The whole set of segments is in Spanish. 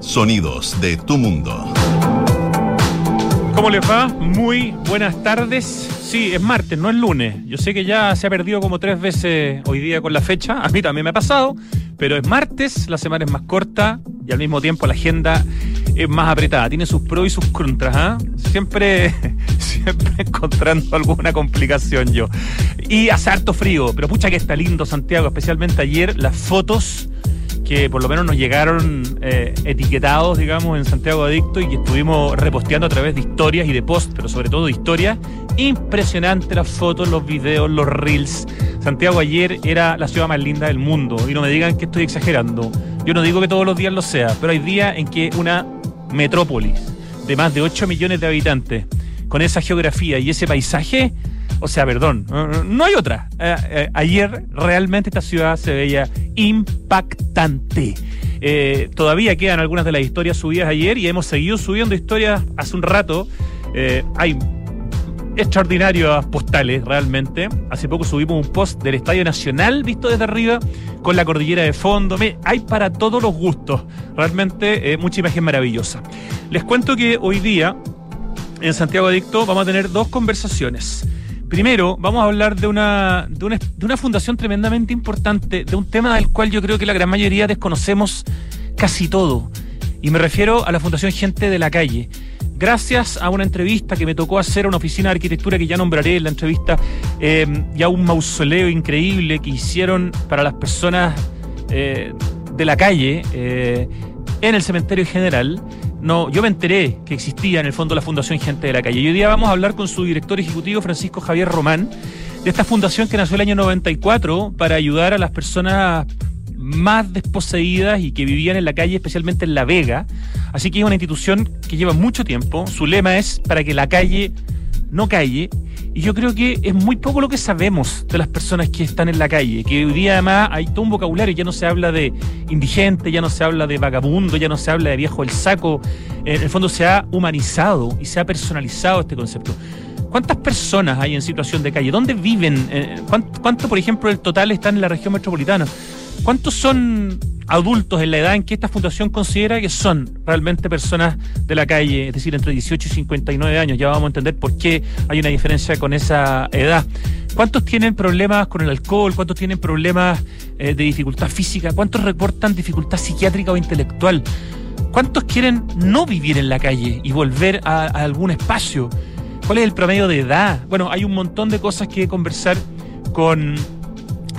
Sonidos de tu mundo. ¿Cómo les va? Muy buenas tardes. Sí, es martes, no es lunes. Yo sé que ya se ha perdido como tres veces hoy día con la fecha. A mí también me ha pasado. Pero es martes, la semana es más corta y al mismo tiempo la agenda es más apretada. Tiene sus pros y sus contras. ¿ah? Siempre, siempre encontrando alguna complicación yo. Y hace harto frío, pero pucha que está lindo Santiago, especialmente ayer las fotos que por lo menos nos llegaron eh, etiquetados, digamos, en Santiago Adicto y que estuvimos reposteando a través de historias y de posts, pero sobre todo de historias. Impresionante las fotos, los videos, los reels. Santiago ayer era la ciudad más linda del mundo y no me digan que estoy exagerando. Yo no digo que todos los días lo sea, pero hay días en que una metrópolis de más de 8 millones de habitantes, con esa geografía y ese paisaje, o sea, perdón, no hay otra. Eh, eh, ayer realmente esta ciudad se veía impactante. Eh, todavía quedan algunas de las historias subidas ayer y hemos seguido subiendo historias hace un rato. hay extraordinarias postales, realmente. Hace poco subimos un post del Estadio Nacional visto desde arriba, con la cordillera de fondo. hay para todos los gustos. Realmente mucha imagen maravillosa. Les cuento que hoy día, en Santiago Adicto, vamos a tener dos conversaciones. Primero, vamos a hablar de una, de una, fundación tremendamente importante, de un tema del cual yo creo que la gran mayoría desconocemos casi todo. Y me refiero a la Fundación Gente de la Calle. Gracias a una entrevista que me tocó hacer a una oficina de arquitectura que ya nombraré en la entrevista, eh, y a un mausoleo increíble que hicieron para las personas eh, de la calle eh, en el cementerio general, no, yo me enteré que existía en el fondo la Fundación Gente de la Calle. Y hoy día vamos a hablar con su director ejecutivo, Francisco Javier Román, de esta fundación que nació el año 94 para ayudar a las personas más desposeídas y que vivían en la calle, especialmente en La Vega. Así que es una institución que lleva mucho tiempo. Su lema es para que la calle no calle. Y yo creo que es muy poco lo que sabemos de las personas que están en la calle, que hoy día además hay todo un vocabulario, ya no se habla de indigente, ya no se habla de vagabundo, ya no se habla de viejo el saco, en el fondo se ha humanizado y se ha personalizado este concepto. ¿Cuántas personas hay en situación de calle? ¿Dónde viven? Eh, ¿Cuánto, cuánto por ejemplo, el total están en la región metropolitana? ¿Cuántos son adultos en la edad en que esta fundación considera que son realmente personas de la calle, es decir, entre 18 y 59 años. Ya vamos a entender por qué hay una diferencia con esa edad. ¿Cuántos tienen problemas con el alcohol? ¿Cuántos tienen problemas eh, de dificultad física? ¿Cuántos reportan dificultad psiquiátrica o intelectual? ¿Cuántos quieren no vivir en la calle y volver a, a algún espacio? ¿Cuál es el promedio de edad? Bueno, hay un montón de cosas que conversar con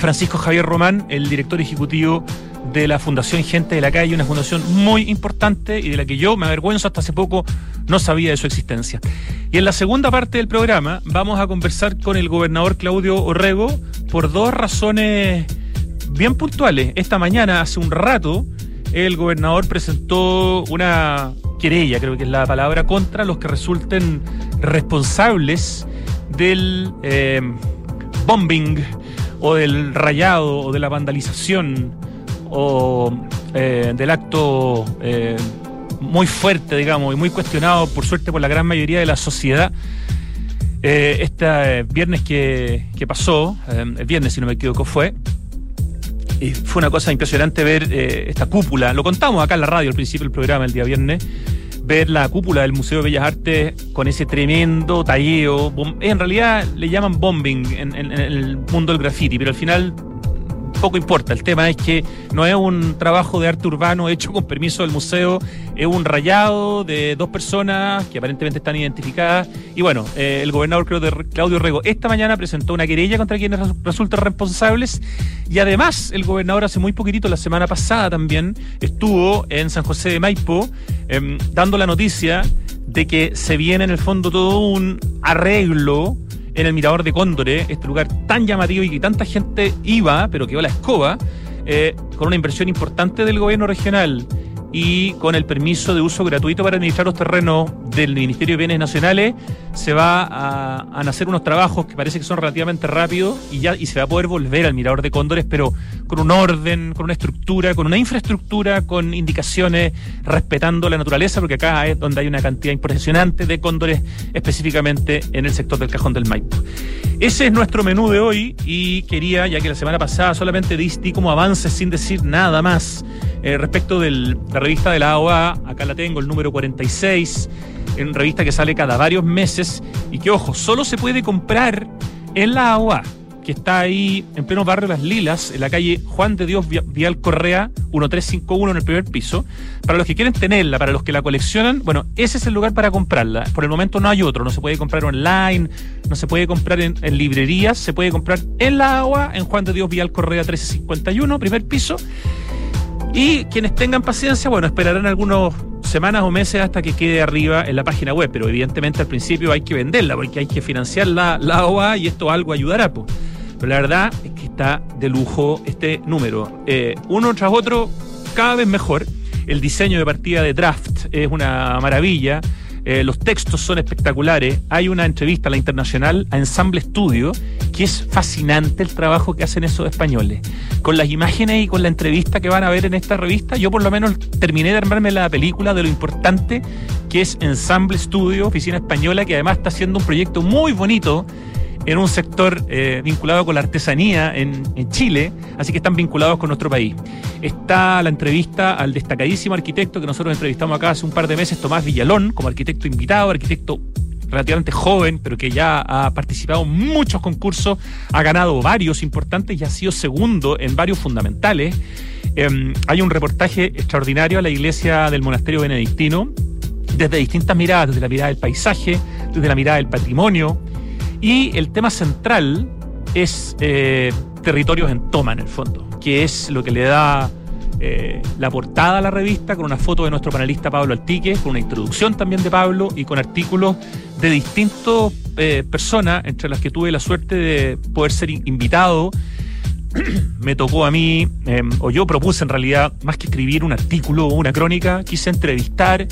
Francisco Javier Román, el director ejecutivo de la Fundación Gente de la Calle, una fundación muy importante y de la que yo me avergüenzo hasta hace poco no sabía de su existencia. Y en la segunda parte del programa vamos a conversar con el gobernador Claudio Orrego por dos razones bien puntuales. Esta mañana, hace un rato, el gobernador presentó una querella, creo que es la palabra, contra los que resulten responsables del eh, bombing o del rayado o de la vandalización o eh, del acto eh, muy fuerte, digamos, y muy cuestionado, por suerte, por la gran mayoría de la sociedad. Eh, este viernes que, pasó, el viernes si no me equivoco fue, y fue una cosa impresionante ver esta cúpula, lo contamos acá en la radio al principio del programa el día viernes, ver la cúpula del Museo de Bellas Artes con ese tremendo talleo, en realidad le llaman bombing en el mundo del graffiti, pero al final poco importa. El tema es que no es un trabajo de arte urbano hecho con permiso del museo, es un rayado de dos personas que aparentemente están identificadas. Y bueno, eh, el gobernador Claudio Rego esta mañana presentó una querella contra quienes resultan responsables. Y además, el gobernador hace muy poquitito, la semana pasada también, estuvo en San José de Maipo em, dando la noticia de que se viene en el fondo todo un arreglo en el Mirador de Cóndore, este lugar tan llamativo y que tanta gente iba, pero que va la escoba, eh, con una inversión importante del gobierno regional y con el permiso de uso gratuito para administrar los terrenos del Ministerio de Bienes Nacionales se va a, nacer unos trabajos que parece que son relativamente rápidos y ya y se va a poder volver al mirador de cóndores, pero con un orden, con una estructura, con una infraestructura, con indicaciones, respetando la naturaleza, porque acá es donde hay una cantidad impresionante de cóndores, específicamente en el sector del Cajón del Maipo. Ese es nuestro menú de hoy y quería, ya que la semana pasada solamente di, como avances sin decir nada más eh, respecto de la revista de la AOA, acá la tengo, el número 46 en revista que sale cada varios meses y que, ojo, solo se puede comprar en la AOA, que está ahí en pleno barrio Las Lilas, en la calle Juan de Dios Vial Correa 1351 en el primer piso. Para los que quieren tenerla, para los que la coleccionan, bueno, ese es el lugar para comprarla. Por el momento no hay otro, no se puede comprar online, no se puede comprar en, librerías, se puede comprar en la agua, en Juan de Dios Vial Correa 1351, primer piso. Y quienes tengan paciencia, bueno, esperarán algunas semanas o meses hasta que quede arriba en la página web, pero evidentemente al principio hay que venderla porque hay que financiar la, la OA y esto algo ayudará. Pues. Pero la verdad es que está de lujo este número. Eh, uno tras otro, cada vez mejor. El diseño de partida de draft es una maravilla. Eh, los textos son espectaculares. Hay una entrevista a la internacional a Ensamble Studio, que es fascinante el trabajo que hacen esos españoles. Con las imágenes y con la entrevista que van a ver en esta revista, yo por lo menos terminé de armarme la película de lo importante que es Ensamble Studio, oficina española, que además está haciendo un proyecto muy bonito en un sector eh, vinculado con la artesanía en, Chile, así que están vinculados con nuestro país. Está la entrevista al destacadísimo arquitecto que nosotros entrevistamos acá hace un par de meses, Tomás Villalón, como arquitecto invitado, arquitecto relativamente joven, pero que ya ha participado en muchos concursos, ha ganado varios importantes y ha sido segundo en varios fundamentales. Em, hay un reportaje extraordinario a la iglesia del monasterio benedictino, desde distintas miradas, desde la mirada del paisaje, desde la mirada del patrimonio, y el tema central es eh, territorios en toma, en el fondo, que es lo que le da eh, la portada a la revista con una foto de nuestro panelista Pablo Altique, con una introducción también de Pablo y con artículos de distintas eh, personas, entre las que tuve la suerte de poder ser invitado. Me tocó a mí, em, o yo propuse en realidad, más que escribir un artículo o una crónica, quise entrevistar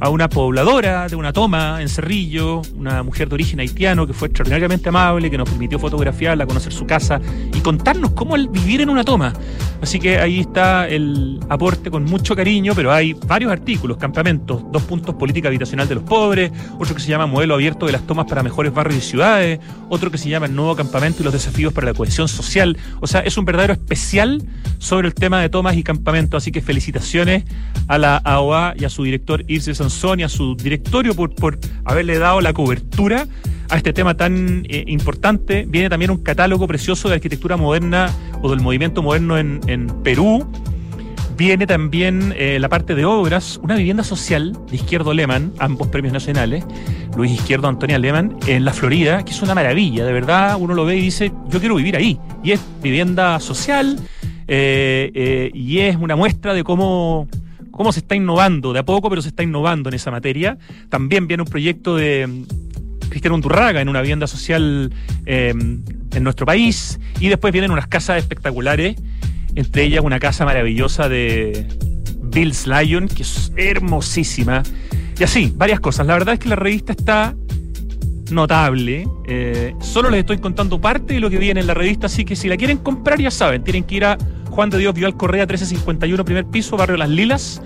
a una pobladora de una toma en Cerrillo, una mujer de origen haitiano que fue extraordinariamente amable, que nos permitió fotografiarla, conocer su casa y contarnos cómo vivir en una toma. Así que ahí está el aporte con mucho cariño, pero hay varios artículos, campamentos, dos puntos política habitacional de los pobres, otro que se llama modelo abierto de las tomas para mejores barrios y ciudades, otro que se llama el nuevo campamento y los desafíos para la cohesión social. O sea, es un verdadero especial sobre el tema de tomas y campamentos, así que felicitaciones a la AOA y a su director Irse Sonia, su directorio, por, por haberle dado la cobertura a este tema tan eh, importante. Viene también un catálogo precioso de arquitectura moderna o del movimiento moderno en, Perú. Viene también eh, la parte de obras, una vivienda social de Izquierdo Lehmann, ambos premios nacionales, Luis Izquierdo, Antonia Lehmann, en la Florida, que es una maravilla, de verdad, uno lo ve y dice, yo quiero vivir ahí. Y es vivienda social eh, y es una muestra de cómo cómo se está innovando, de a poco, pero se está innovando en esa materia. También viene un proyecto de mm, Cristiano Unturraga en una vivienda social en nuestro país. Y después vienen unas casas espectaculares, entre ellas una casa maravillosa de Bill's Lion, que es hermosísima. Y así, varias cosas. La verdad es que la revista está notable. Eh, solo les estoy contando parte de lo que viene en la revista, así que si la quieren comprar, ya saben, tienen que ir a Juan de Dios Vial Correa 1351, primer piso, barrio Las Lilas.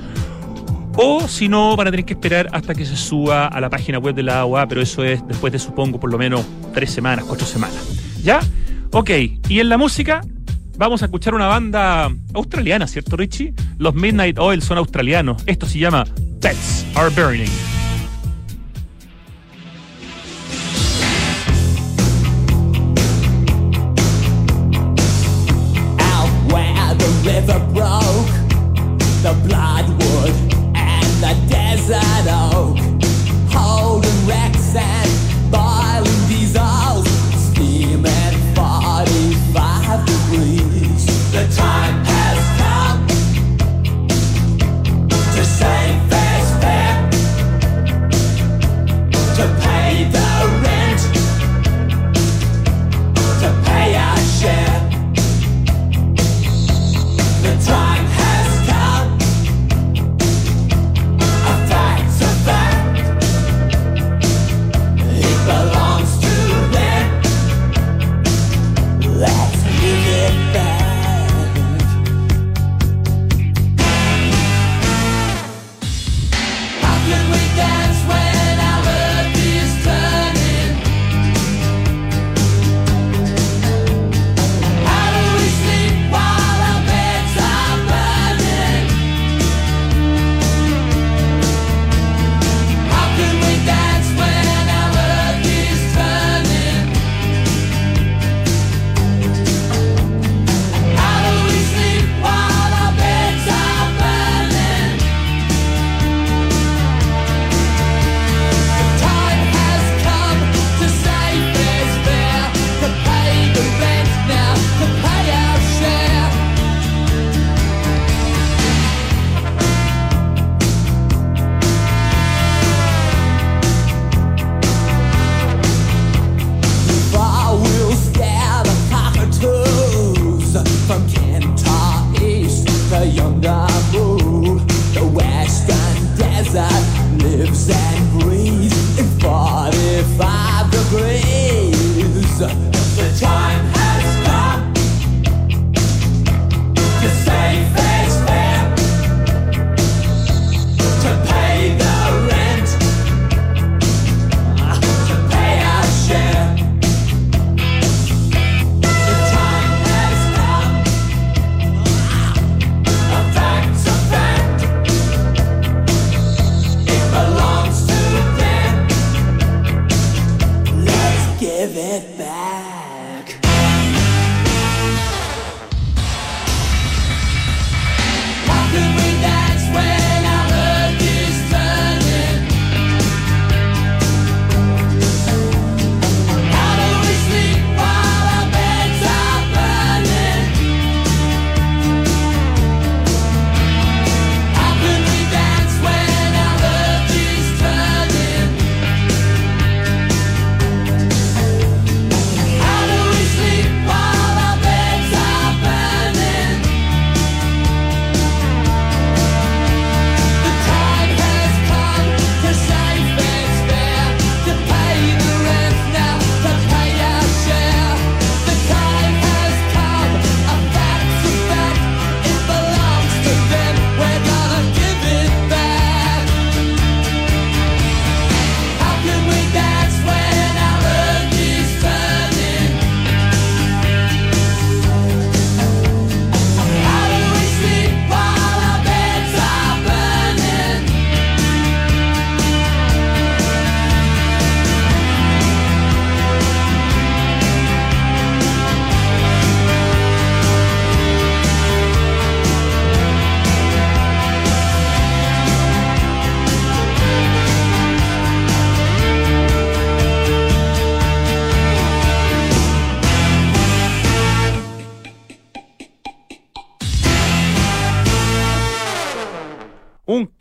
O si no, van a tener que esperar hasta que se suba a la página web de la AUA, pero eso es después de, supongo, por lo menos tres semanas, cuatro semanas. ¿Ya? Ok, y en la música vamos a escuchar una banda australiana, ¿cierto, Richie? Los Midnight Oil son australianos. Esto se llama Pets Are Burning.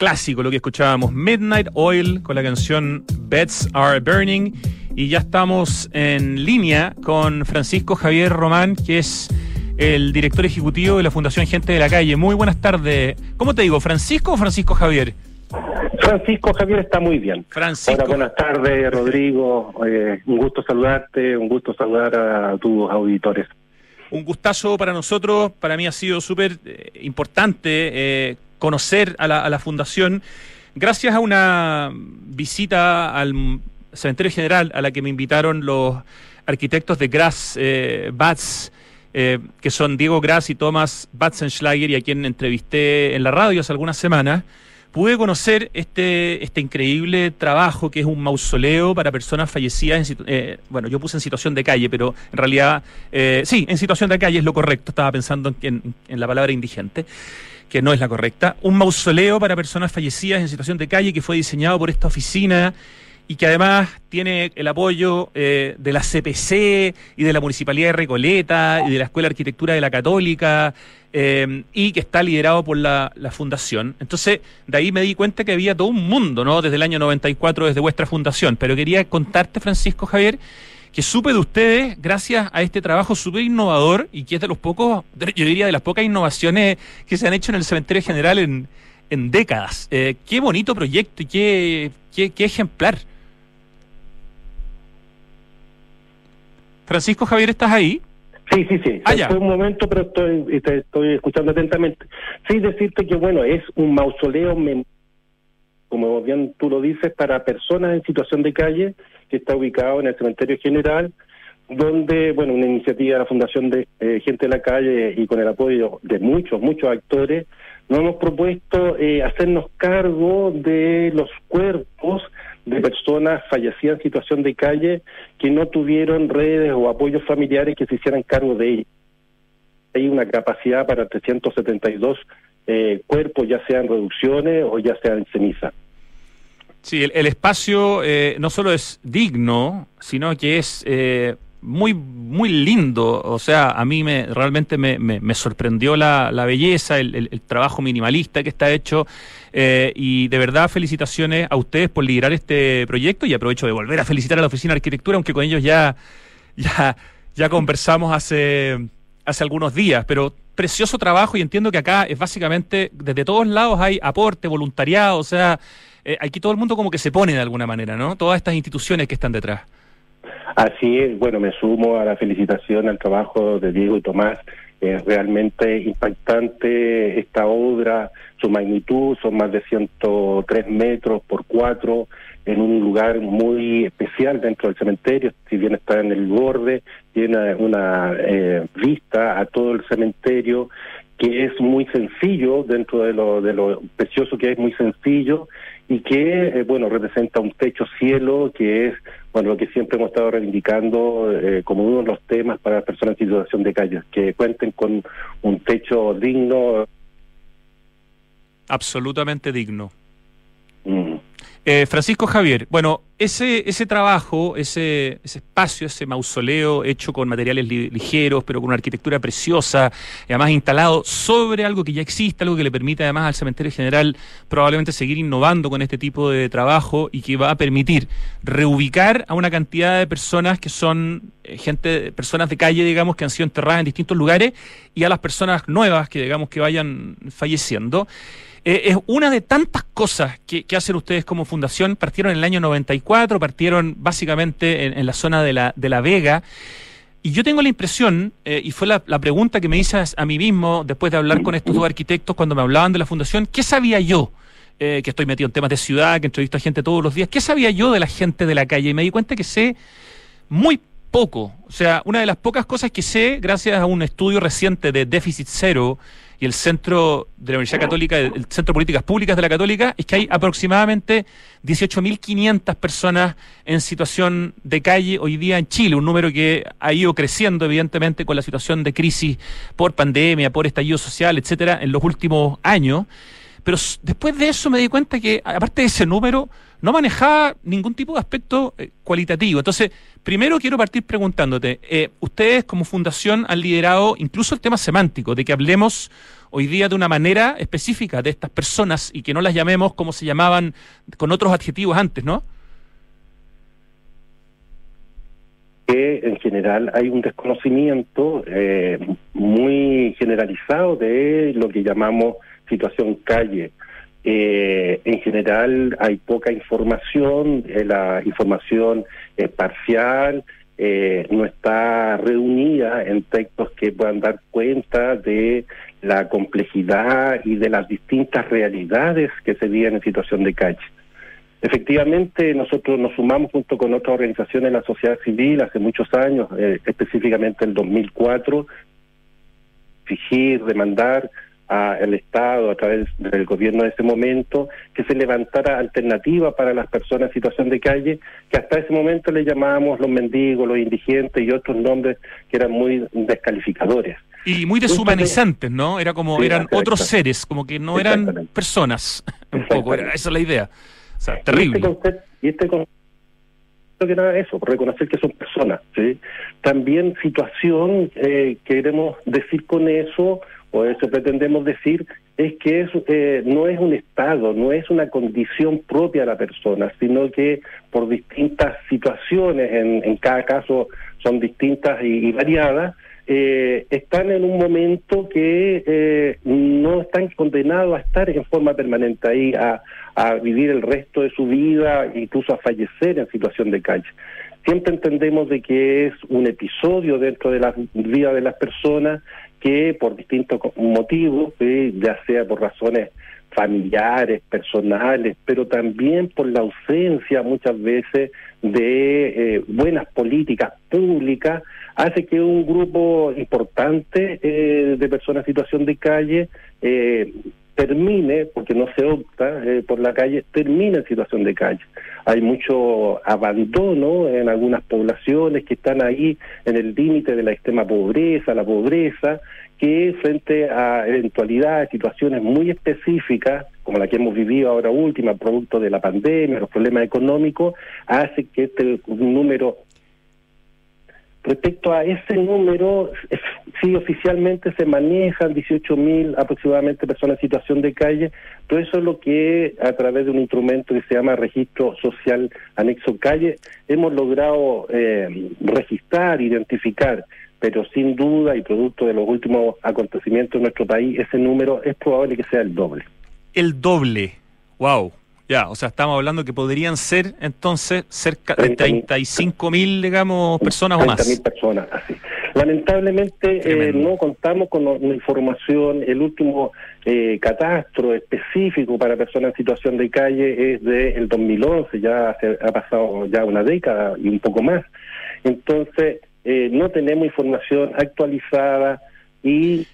Clásico lo que escuchábamos, Midnight Oil con la canción Beds Are Burning. Y ya estamos en línea con Francisco Javier Román, que es el director ejecutivo de la Fundación Gente de la Calle. Muy buenas tardes. ¿Cómo te digo, Francisco o Francisco Javier? Francisco Javier está muy bien. Francisco. Hola, buenas tardes, Rodrigo. Eh, un gusto saludarte, un gusto saludar a tus auditores. Un gustazo para nosotros. Para mí ha sido súper eh, importante eh, conocer a la, a la fundación. Gracias a una visita al cementerio general a la que me invitaron los arquitectos de Gras eh, Batz, eh, que son Diego Gras y Thomas Batzenschlager, y a quien entrevisté en la radio hace algunas semanas, pude conocer este, este increíble trabajo que es un mausoleo para personas fallecidas, en eh, bueno, yo puse en situación de calle, pero en realidad, eh, sí, en situación de calle es lo correcto, estaba pensando en, en, en la palabra indigente que no es la correcta, un mausoleo para personas fallecidas en situación de calle que fue diseñado por esta oficina y que además tiene el apoyo eh, de la CPC y de la Municipalidad de Recoleta y de la Escuela de Arquitectura de la Católica eh, y que está liderado por la, la, Fundación. Entonces, de ahí me di cuenta que había todo un mundo, ¿no? Desde el año 94, desde vuestra fundación. Pero quería contarte, Francisco Javier, que supe de ustedes gracias a este trabajo súper innovador y que es de los pocos, yo diría de las pocas innovaciones que se han hecho en el cementerio general en, en décadas. Eh, qué bonito proyecto y qué, qué, qué ejemplar. Francisco Javier, ¿estás ahí? Sí, sí, sí. Ah. Fue un momento, pero estoy, estoy escuchando atentamente. Sí, decirte que, bueno, es un mausoleo, como bien tú lo dices, para personas en situación de calle, que está ubicado en el cementerio general, donde, bueno, una iniciativa de la Fundación de eh, Gente de la Calle y con el apoyo de muchos, muchos actores, nos hemos propuesto eh, hacernos cargo de los cuerpos de personas fallecidas en situación de calle que no tuvieron redes o apoyos familiares que se hicieran cargo de ellos. Hay una capacidad para 372 eh, cuerpos, ya sean reducciones o ya sean ceniza. Sí, el, espacio eh, no solo es digno, sino que es eh, muy muy lindo. O sea, a mí me realmente me, me, sorprendió la, la belleza, el, el, el, trabajo minimalista que está hecho. Eh, y de verdad, felicitaciones a ustedes por liderar este proyecto. Y aprovecho de volver a felicitar a la Oficina de Arquitectura, aunque con ellos ya, ya, ya conversamos hace, hace algunos días. Pero precioso trabajo y entiendo que acá es básicamente, desde todos lados hay aporte, voluntariado, o sea, eh, aquí todo el mundo como que se pone de alguna manera, ¿no? Todas estas instituciones que están detrás. Así es, bueno, me sumo a la felicitación al trabajo de Diego y Tomás. Es realmente impactante esta obra, su magnitud, son más de 103 metros por 4, en un lugar muy especial dentro del cementerio, si bien está en el borde, tiene una eh, vista a todo el cementerio que es muy sencillo dentro de lo, de lo precioso que es muy sencillo y que eh, bueno representa un techo cielo que es bueno lo que siempre hemos estado reivindicando eh, como uno de los temas para las personas en situación de calle que cuenten con un techo digno absolutamente digno. Eh, Francisco Javier, bueno, ese, ese trabajo, ese, ese espacio, ese mausoleo hecho con materiales li ligeros, pero con una arquitectura preciosa, además instalado sobre algo que ya existe, algo que le permite además al cementerio general probablemente seguir innovando con este tipo de trabajo y que va a permitir reubicar a una cantidad de personas que son eh, gente, personas de calle, digamos, que han sido enterradas en distintos lugares, y a las personas nuevas que, digamos, que vayan falleciendo. Eh, es una de tantas cosas que, hacen ustedes como fundación. Partieron en el año 94, partieron básicamente en, en la zona de la, de la Vega. Y yo tengo la impresión, eh, y fue la, la, pregunta que me hice a mí mismo después de hablar con estos dos arquitectos cuando me hablaban de la fundación, ¿qué sabía yo? Eh, que estoy metido en temas de ciudad, que entrevisto a gente todos los días, ¿qué sabía yo de la gente de la calle? Y me di cuenta que sé muy poco. O sea, una de las pocas cosas que sé, gracias a un estudio reciente de déficit cero, y el centro de la Universidad Católica, el Centro de Políticas Públicas de la Católica, es que hay aproximadamente 18.500 personas en situación de calle hoy día en Chile, un número que ha ido creciendo evidentemente con la situación de crisis por pandemia, por estallido social, etcétera, en los últimos años. pero después de eso me di cuenta que, aparte de ese número, no manejaba ningún tipo de aspecto eh, cualitativo. Entonces, primero quiero partir preguntándote, eh, ustedes como fundación han liderado incluso el tema semántico, de que hablemos hoy día de una manera específica de estas personas y que no las llamemos como se llamaban con otros adjetivos antes, ¿no? que en general hay un desconocimiento eh, muy generalizado de lo que llamamos situación calle. Eh, en general hay poca información, eh, la información es parcial, no está reunida en textos que puedan dar cuenta de la complejidad y de las distintas realidades que se viven en situación de calle. Efectivamente, nosotros nos sumamos junto con otras organizaciones de la sociedad civil hace muchos años, eh, específicamente en 2004, exigir, demandar al Estado a través del gobierno de ese momento que se levantara alternativa para las personas en situación de calle, que hasta ese momento le llamábamos los mendigos, los indigentes y otros nombres que eran muy descalificadores. Y muy deshumanizantes, ¿no? Era como, eran otros seres, como que no eran personas, un poco, esa es la idea. O sea, terrible. Y este concepto, que nada eso, reconocer que son personas. ¿sí? También situación, eh, queremos decir con eso, o eso pretendemos decir, es que eso eh, no es un estado, no es una condición propia de la persona, sino que por distintas situaciones, en, en cada caso son distintas y variadas, eh, están en un momento que eh, no están condenados a estar en forma permanente ahí, a, a vivir el resto de su vida, incluso a fallecer en situación de calle. Siempre entendemos de que es un episodio dentro de la vida de las personas que por distintos motivos, ya sea por razones familiares, personales, pero también por la ausencia muchas veces de eh, buenas políticas públicas, hace que un grupo importante eh, de personas en situación de calle eh, termine, porque no se opta por la calle, termine en situación de calle. Hay mucho abandono en algunas poblaciones que están ahí en el límite de la extrema pobreza, la pobreza, que frente a eventualidades, situaciones muy específicas, como la que hemos vivido ahora última, producto de la pandemia, los problemas económicos, hace que este número Respecto a ese número, sí, oficialmente se manejan 18.000 aproximadamente personas en situación de calle, pero eso es lo que a través de un instrumento que se llama Registro Social Anexo Calle hemos logrado eh, registrar, identificar pero sin duda y producto de los últimos acontecimientos en nuestro país, ese número es probable que sea el doble. El doble, wow. Ya, o sea, estamos hablando que podrían ser entonces cerca de 35 mil, digamos, personas o más. mil personas, así. Lamentablemente eh, no contamos con información, el último eh, catastro específico para personas en situación de calle es del 2011, ya ha pasado ya una década y un poco más. Entonces, eh, no tenemos información actualizada y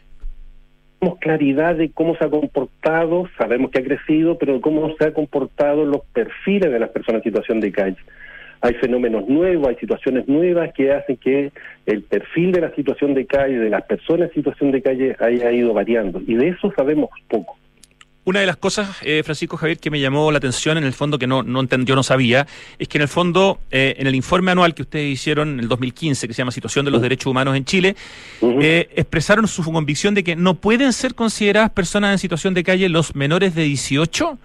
tenemos claridad de cómo se ha comportado, sabemos que ha crecido, pero cómo se han comportado los perfiles de las personas en situación de calle. Hay fenómenos nuevos, hay situaciones nuevas que hacen que el perfil de la situación de calle, de las personas en situación de calle, haya ido variando. Y de eso sabemos poco. Una de las cosas, eh, Francisco Javier, que me llamó la atención en el fondo, que no, no yo no sabía, es que en el fondo, eh, en el informe anual que ustedes hicieron en el 2015, que se llama Situación de los Derechos Humanos en Chile, eh, expresaron su convicción de que no pueden ser consideradas personas en situación de calle los menores de 18,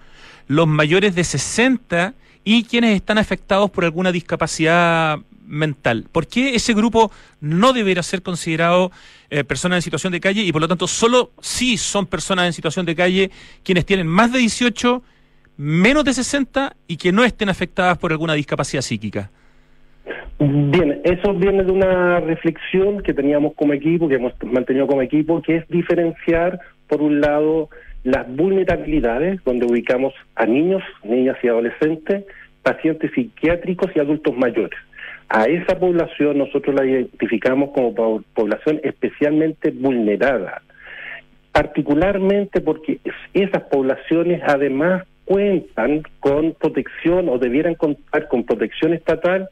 los mayores de 60 y quienes están afectados por alguna discapacidad mental. ¿Por qué ese grupo no deberá ser considerado eh, personas en situación de calle y por lo tanto solo sí son personas en situación de calle quienes tienen más de 18, menos de 60 y que no estén afectadas por alguna discapacidad psíquica? Bien, eso viene de una reflexión que teníamos como equipo, que hemos mantenido como equipo, que es diferenciar, por un lado, las vulnerabilidades, donde ubicamos a niños, niñas y adolescentes, pacientes psiquiátricos y adultos mayores. A esa población nosotros la identificamos como población especialmente vulnerada, particularmente porque esas poblaciones además cuentan con protección o debieran contar con protección estatal,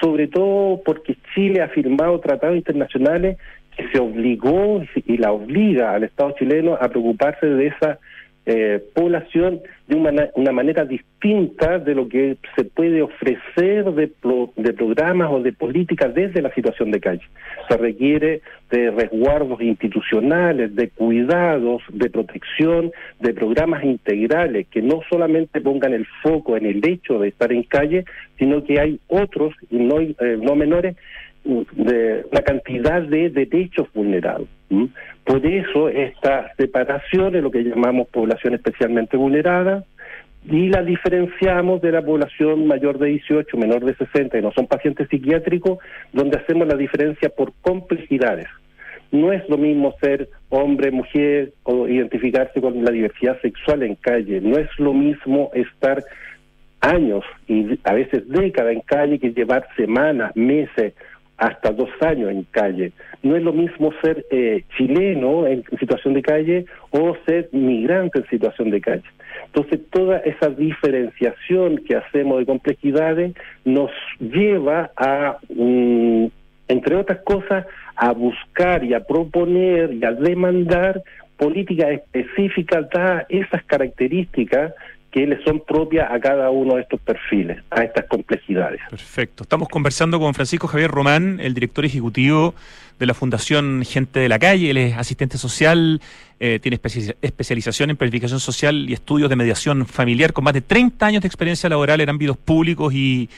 sobre todo porque Chile ha firmado tratados internacionales que se obligó y la obliga al Estado chileno a preocuparse de esa eh, población de una, una, manera distinta de lo que se puede ofrecer de, de programas o de políticas desde la situación de calle. Se requiere de resguardos institucionales, de cuidados, de protección, de programas integrales que no solamente pongan el foco en el hecho de estar en calle, sino que hay otros, y no, eh, no menores, de la cantidad de derechos vulnerados. Por eso esta separación es lo que llamamos población especialmente vulnerada y la diferenciamos de la población mayor de 18, menor de 60, que no son pacientes psiquiátricos, donde hacemos la diferencia por complejidades. No es lo mismo ser hombre, mujer o identificarse con la diversidad sexual en calle. No es lo mismo estar años y a veces décadas en calle que llevar semanas, meses hasta dos años en calle. No es lo mismo ser eh, chileno en, situación de calle o ser migrante en situación de calle. Entonces, toda esa diferenciación que hacemos de complejidades nos lleva a, mm, entre otras cosas, a buscar y a proponer y a demandar políticas específicas a esas características que le son propias a cada uno de estos perfiles, a estas complejidades. Perfecto. Estamos conversando con Francisco Javier Román, el director ejecutivo de la Fundación Gente de la Calle. Él es asistente social, eh, tiene especialización en planificación social y estudios de mediación familiar, con más de 30 años de experiencia laboral en ámbitos públicos y,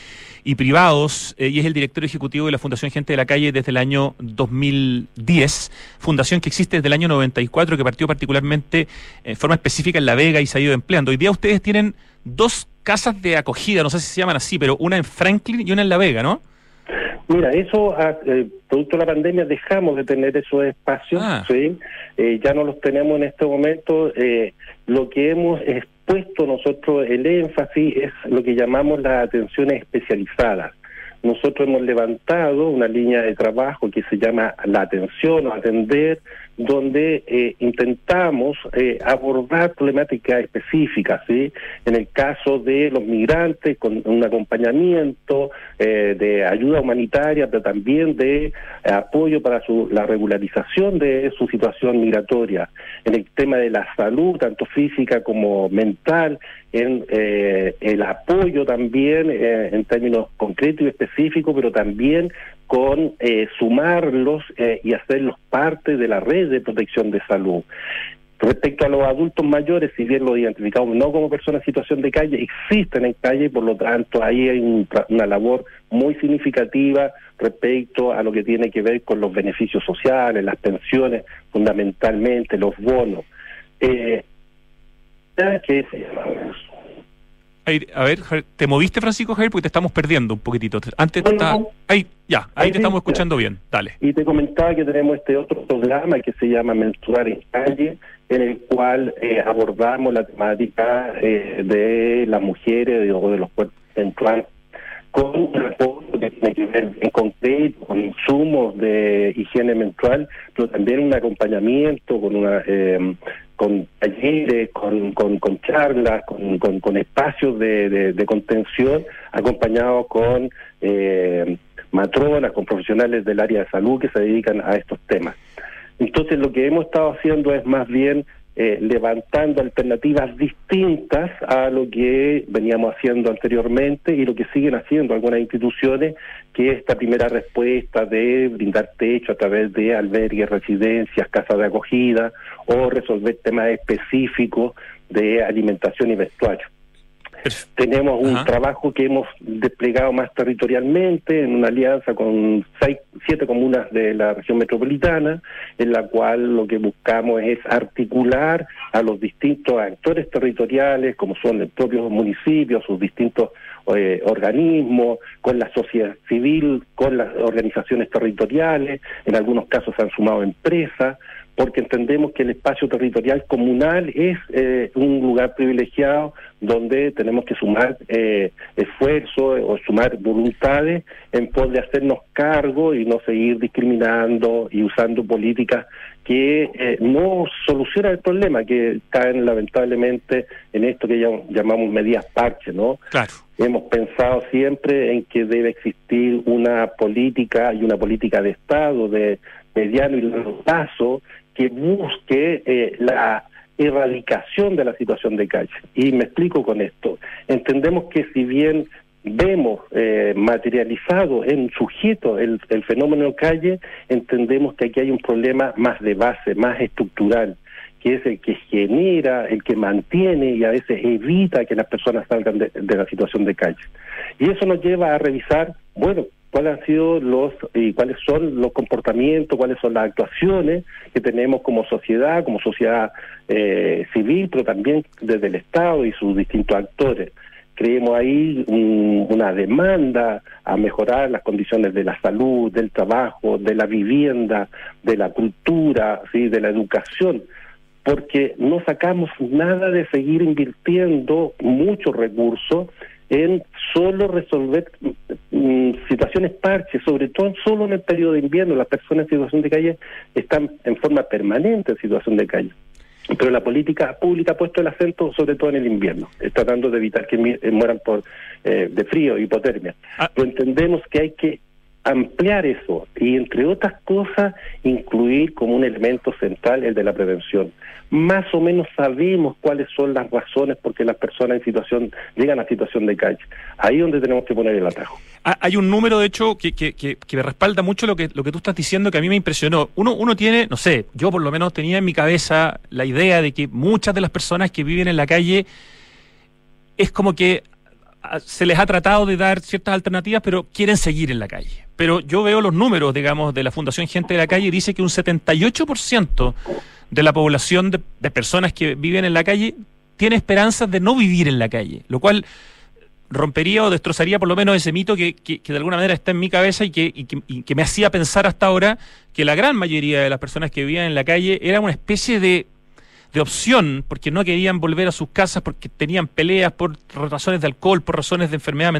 y privados, eh, y es el director ejecutivo de la Fundación Gente de la Calle desde el año 2010, fundación que existe desde el año 94, que partió particularmente en forma específica en La Vega y se ha ido empleando. Hoy día ustedes tienen dos casas de acogida, no sé si se llaman así, pero una en Franklin y una en La Vega, ¿no? Mira, eso, ah, eh, producto de la pandemia, dejamos de tener esos espacios, ah. ¿sí? Eh, ya no los tenemos en este momento. Eh, lo que hemos puesto nosotros el énfasis es lo que llamamos las atenciones especializadas. Nosotros hemos levantado una línea de trabajo que se llama la atención o atender, donde eh, intentamos eh, abordar problemáticas específicas. En el caso de los migrantes, con un acompañamiento eh, de ayuda humanitaria, pero también de apoyo para su, la regularización de su situación migratoria. En el tema de la salud, tanto física como mental, en el apoyo también en términos concretos y específicos, pero también con eh, sumarlos eh, y hacerlos parte de la red de protección de salud. Respecto a los adultos mayores, si bien lo identificamos no como personas en situación de calle, existen en calle, por lo tanto ahí hay una labor muy significativa respecto a lo que tiene que ver con los beneficios sociales, las pensiones, fundamentalmente los bonos. Eh, ¿Qué se llama? A ver, ¿te moviste, Francisco Javier? Porque te estamos perdiendo un poquitito. Antes Ahí, ya, ahí, te estamos escuchando bien. Dale. Y te comentaba que tenemos este otro programa que se llama Menstruar en Calle, en el cual eh, abordamos la temática eh, de las mujeres o de los cuerpos menstruales con un apoyo que tiene que ver en concreto con insumos de higiene menstrual, pero también un acompañamiento con una eh, con talleres, con, con, charlas, con, con, espacios de, de, contención, acompañados con eh, matronas, con profesionales del área de salud que se dedican a estos temas. Entonces lo que hemos estado haciendo es más bien eh, levantando alternativas distintas a lo que veníamos haciendo anteriormente y lo que siguen haciendo algunas instituciones, que es esta primera respuesta de brindar techo a través de albergues, residencias, casas de acogida o resolver temas específicos de alimentación y vestuario. Tenemos un trabajo que hemos desplegado más territorialmente en una alianza con seis, siete comunas de la región metropolitana, en la cual lo que buscamos es articular a los distintos actores territoriales, como son el propio municipio, sus distintos eh, organismos, con la sociedad civil, con las organizaciones territoriales, en algunos casos se han sumado empresas, porque entendemos que el espacio territorial comunal es eh, un lugar privilegiado donde tenemos que sumar eh, esfuerzos o sumar voluntades en pos de hacernos cargo y no seguir discriminando y usando políticas que eh, no solucionan el problema, que caen lamentablemente en esto que llamamos medidas parches, ¿no? Claro. Hemos pensado siempre en que debe existir una política y una política de Estado de mediano y largo plazo que busque eh, la erradicación de la situación de calle. Y me explico con esto. Entendemos que si bien vemos eh, materializado en sujeto el, el fenómeno de calle, entendemos que aquí hay un problema más de base, más estructural que es el que genera, el que mantiene y a veces evita que las personas salgan de, la situación de calle. Y eso nos lleva a revisar, bueno, cuáles han sido los y cuáles son los comportamientos, cuáles son las actuaciones que tenemos como sociedad, como sociedad eh, civil, pero también desde el Estado y sus distintos actores. Creemos ahí una demanda a mejorar las condiciones de la salud, del trabajo, de la vivienda, de la cultura, ¿sí? de la educación porque no sacamos nada de seguir invirtiendo muchos recursos en solo resolver mm, situaciones parches, sobre todo solo en el periodo de invierno. Las personas en situación de calle están en forma permanente en situación de calle. Pero la política pública ha puesto el acento sobre todo en el invierno, tratando de evitar que mueran por eh, de frío, hipotermia. Ah. Pero entendemos que hay que ampliar eso y entre otras cosas incluir como un elemento central el de la prevención. Más o menos sabemos cuáles son las razones por qué las personas en situación llegan a situación de calle. Ahí es donde tenemos que poner el atajo. Hay un número, de hecho, que, que, que, me respalda mucho lo que, lo que tú estás diciendo, que a mí me impresionó. Uno, uno tiene, no sé, yo por lo menos tenía en mi cabeza la idea de que muchas de las personas que viven en la calle es como que se les ha tratado de dar ciertas alternativas, pero quieren seguir en la calle. Pero yo veo los números, digamos, de la Fundación Gente de la Calle y dice que un 78% de la población de, personas que viven en la calle tiene esperanzas de no vivir en la calle, lo cual rompería o destrozaría por lo menos ese mito que, que, de alguna manera está en mi cabeza y que, y que, y que me hacía pensar hasta ahora que la gran mayoría de las personas que vivían en la calle era una especie de de opción, porque no querían volver a sus casas, porque tenían peleas por razones de alcohol, por razones de enfermedad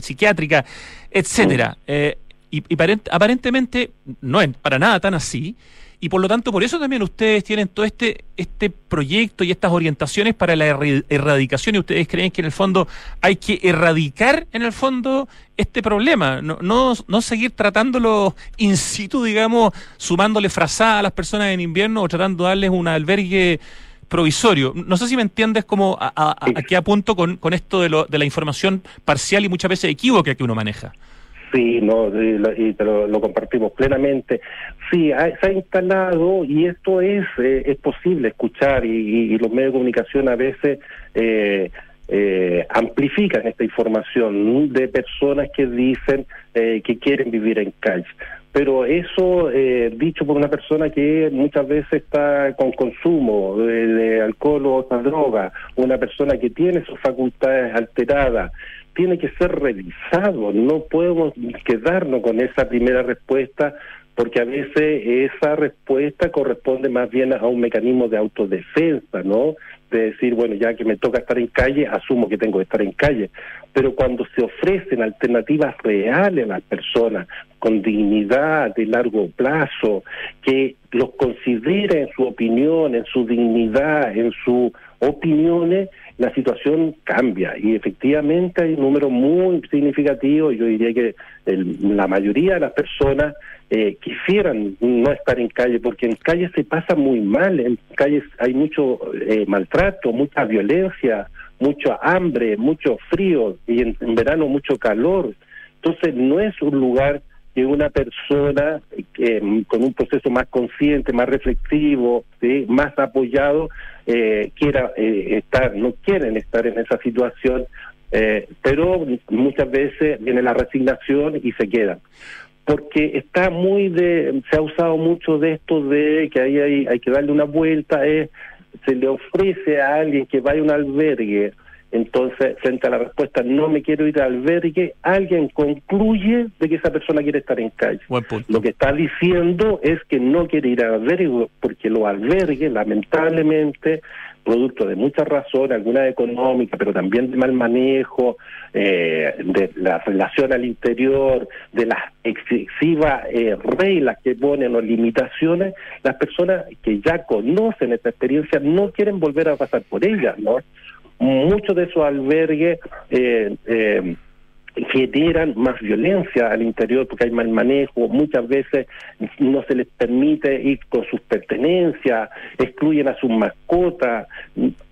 psiquiátrica, etcétera. Mm. Eh, y, aparentemente no es para nada tan así. Y por lo tanto, por eso también ustedes tienen todo este, este proyecto y estas orientaciones para la erradicación y ustedes creen que en el fondo hay que erradicar en el fondo este problema, no, no, no seguir tratándolo in situ, digamos, sumándole frazada a las personas en invierno o tratando de darles un albergue provisorio. No sé si me entiendes como a, a, a qué apunto con, con esto de, lo, de la información parcial y muchas veces equívoca que uno maneja. Sí, no, y, te lo, compartimos plenamente. Sí, se ha instalado y esto es eh, es posible escuchar y, los medios de comunicación a veces eh, eh, amplifican esta información de personas que dicen que quieren vivir en calle. Pero eso dicho por una persona que muchas veces está con consumo de, de alcohol o otra droga, una persona que tiene sus facultades alteradas, tiene que ser revisado, no podemos quedarnos con esa primera respuesta porque a veces esa respuesta corresponde más bien a un mecanismo de autodefensa, ¿no? De decir, bueno, ya que me toca estar en calle, asumo que tengo que estar en calle. Pero cuando se ofrecen alternativas reales a las personas, con dignidad de largo plazo, que los considere en su opinión, en su dignidad, en sus opiniones, la situación cambia y efectivamente hay un número muy significativo, yo diría que la mayoría de las personas eh, quisieran no estar en calle, porque en calle se pasa muy mal, en calles hay mucho eh, maltrato, mucha violencia, mucho hambre, mucho frío y en verano mucho calor. Entonces no es un lugar que una persona eh, con un proceso más consciente, más reflexivo, más apoyado, eh, quiera eh, estar, no quieren estar en esa situación, pero muchas veces viene la resignación y se quedan. Porque está muy de, se ha usado mucho de esto de que ahí hay, hay que darle una vuelta, es, se le ofrece a alguien que vaya a un albergue entonces, frente a la respuesta no me quiero ir al albergue, alguien concluye de que esa persona quiere estar en calle. Lo que está diciendo es que no quiere ir al albergue porque los albergues, lamentablemente, producto de muchas razones, algunas económicas, pero también de mal manejo, eh, de la relación al interior, de las excesivas eh, reglas que ponen o limitaciones, las personas que ya conocen esta experiencia no quieren volver a pasar por ellas, ¿no? Muchos de esos albergues eh, eh, generan más violencia al interior porque hay mal manejo, muchas veces no se les permite ir con sus pertenencias, excluyen a sus mascotas.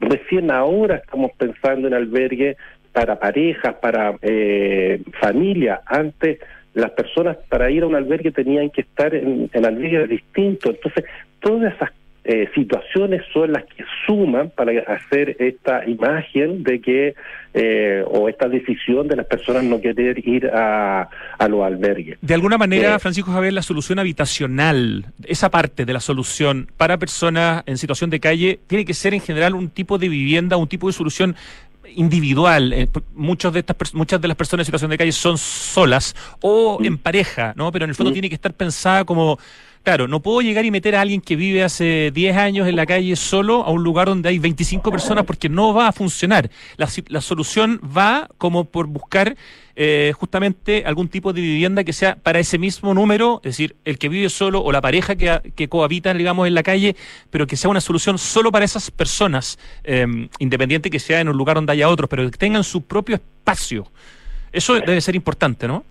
Recién ahora estamos pensando en albergue para parejas, para eh, familias. Antes las personas para ir a un albergue tenían que estar en, en albergues distintos. Entonces, todas esas eh, situaciones son las que suman para hacer esta imagen de que, eh, o esta decisión de las personas no querer ir a, a los albergues. De alguna manera, eh, Francisco Javier, la solución habitacional, esa parte de la solución para personas en situación de calle, tiene que ser en general un tipo de vivienda, un tipo de solución individual. muchos de estas muchas de las personas en situación de calle son solas o en pareja, ¿no? Pero en el fondo tiene que estar pensada como Claro, no puedo llegar y meter a alguien que vive hace 10 años en la calle solo a un lugar donde hay 25 personas porque no va a funcionar. La, la solución va como por buscar eh, justamente algún tipo de vivienda que sea para ese mismo número, es decir, el que vive solo o la pareja que, que cohabita, digamos, en la calle, pero que sea una solución solo para esas personas, eh, independiente que sea en un lugar donde haya otros, pero que tengan su propio espacio. Eso debe ser importante, ¿no?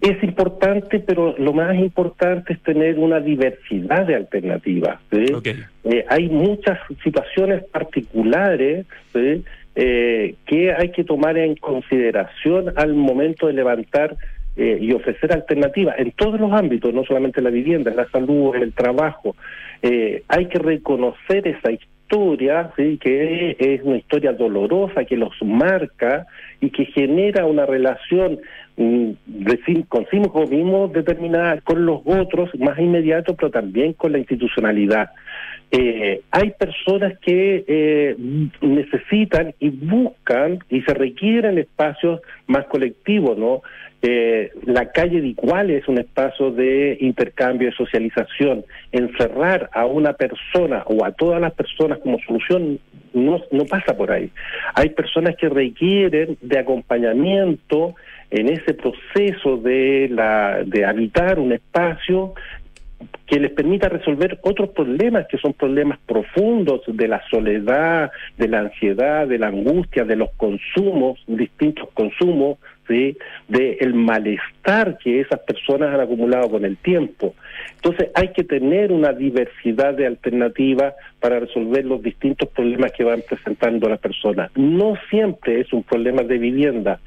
Es importante, pero lo más importante es tener una diversidad de alternativas. Eh, hay muchas situaciones particulares eh, que hay que tomar en consideración al momento de levantar eh, y ofrecer alternativas en todos los ámbitos, no solamente en la vivienda, en la salud, en el trabajo. hay que reconocer esa historia, ¿sí? que es una historia dolorosa, que los marca y que genera una relación consigo mismo determinada con los otros más inmediatos, pero también con la institucionalidad. Eh, hay personas que eh, necesitan y buscan y se requieren espacios más colectivos, ¿no? Eh, la calle de igual es un espacio de intercambio, de socialización. Encerrar a una persona o a todas las personas como solución no pasa por ahí. Hay personas que requieren de acompañamiento en ese proceso de, la, de habitar un espacio que les permita resolver otros problemas que son problemas profundos de la soledad, de la ansiedad, de la angustia, de los consumos, distintos consumos, ¿sí? de el malestar que esas personas han acumulado con el tiempo. Entonces hay que tener una diversidad de alternativas para resolver los distintos problemas que van presentando las personas. No siempre es un problema de vivienda,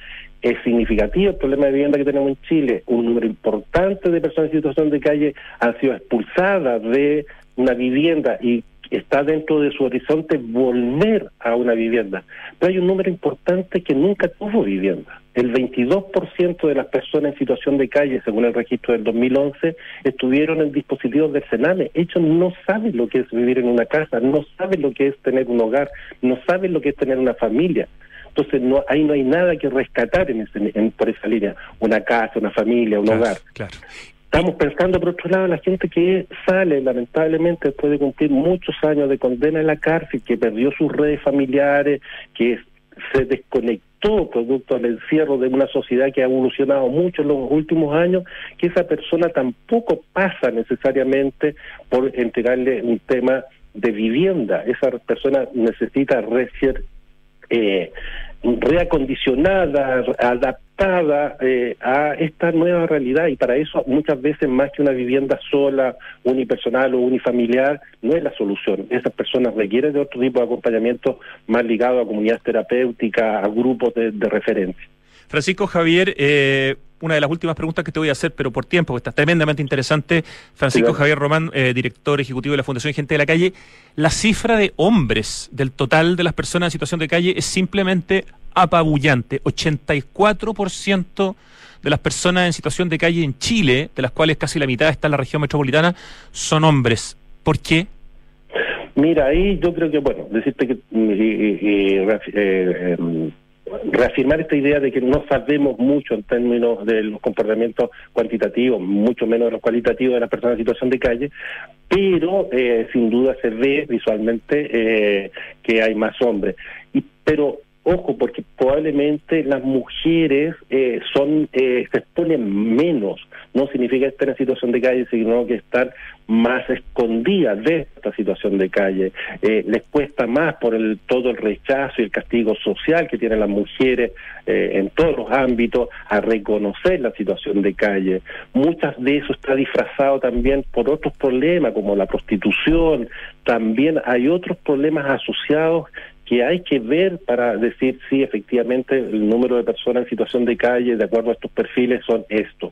es significativo el problema de vivienda que tenemos en Chile. Un número importante de personas en situación de calle han sido expulsadas de una vivienda y está dentro de su horizonte volver a una vivienda. Pero hay un número importante que nunca tuvo vivienda. El 22% de las personas en situación de calle, según el registro del 2011, estuvieron en dispositivos del Sename. Ellos no saben lo que es vivir en una casa, no saben lo que es tener un hogar, no saben lo que es tener una familia. Entonces no, ahí no hay nada que rescatar en, ese, por esa línea, una casa, una familia, un hogar. Estamos pensando, por otro lado, la gente que sale, lamentablemente, después de cumplir muchos años de condena en la cárcel, que perdió sus redes familiares, que se desconectó producto del encierro de una sociedad que ha evolucionado mucho en los últimos años, que esa persona tampoco pasa necesariamente por entregarle un tema de vivienda. Esa persona necesita recién eh, reacondicionada, adaptada eh, a esta nueva realidad y para eso muchas veces más que una vivienda sola, unipersonal o unifamiliar, no es la solución. Esas personas requieren de otro tipo de acompañamiento más ligado a comunidades terapéuticas, a grupos de referencia. Francisco Javier, eh, una de las últimas preguntas que te voy a hacer, pero por tiempo, que está tremendamente interesante. Francisco Javier Román, eh, director ejecutivo de la Fundación Gente de la Calle. La cifra de hombres del total de las personas en situación de calle es simplemente apabullante. 84% de las personas en situación de calle en Chile, de las cuales casi la mitad está en la región metropolitana, son hombres. ¿Por qué? Mira, ahí yo creo que, bueno, decirte que eh, em, reafirmar esta idea de que no sabemos mucho en términos de los comportamientos cuantitativos, mucho menos de los cualitativos de las personas en situación de calle, pero eh, sin duda se ve visualmente eh, que hay más hombres. Y, pero ojo, porque probablemente las mujeres eh, son eh, se exponen menos. No significa estar en situación de calle, sino que están más escondidas de esta situación de calle. Eh, les cuesta más por el todo el rechazo y el castigo social que tienen las mujeres eh, en todos los ámbitos a reconocer la situación de calle. Muchas de eso está disfrazado también por otros problemas como la prostitución. También hay otros problemas asociados que hay que ver para decir si efectivamente el número de personas en situación de calle, de acuerdo a estos perfiles, son estos.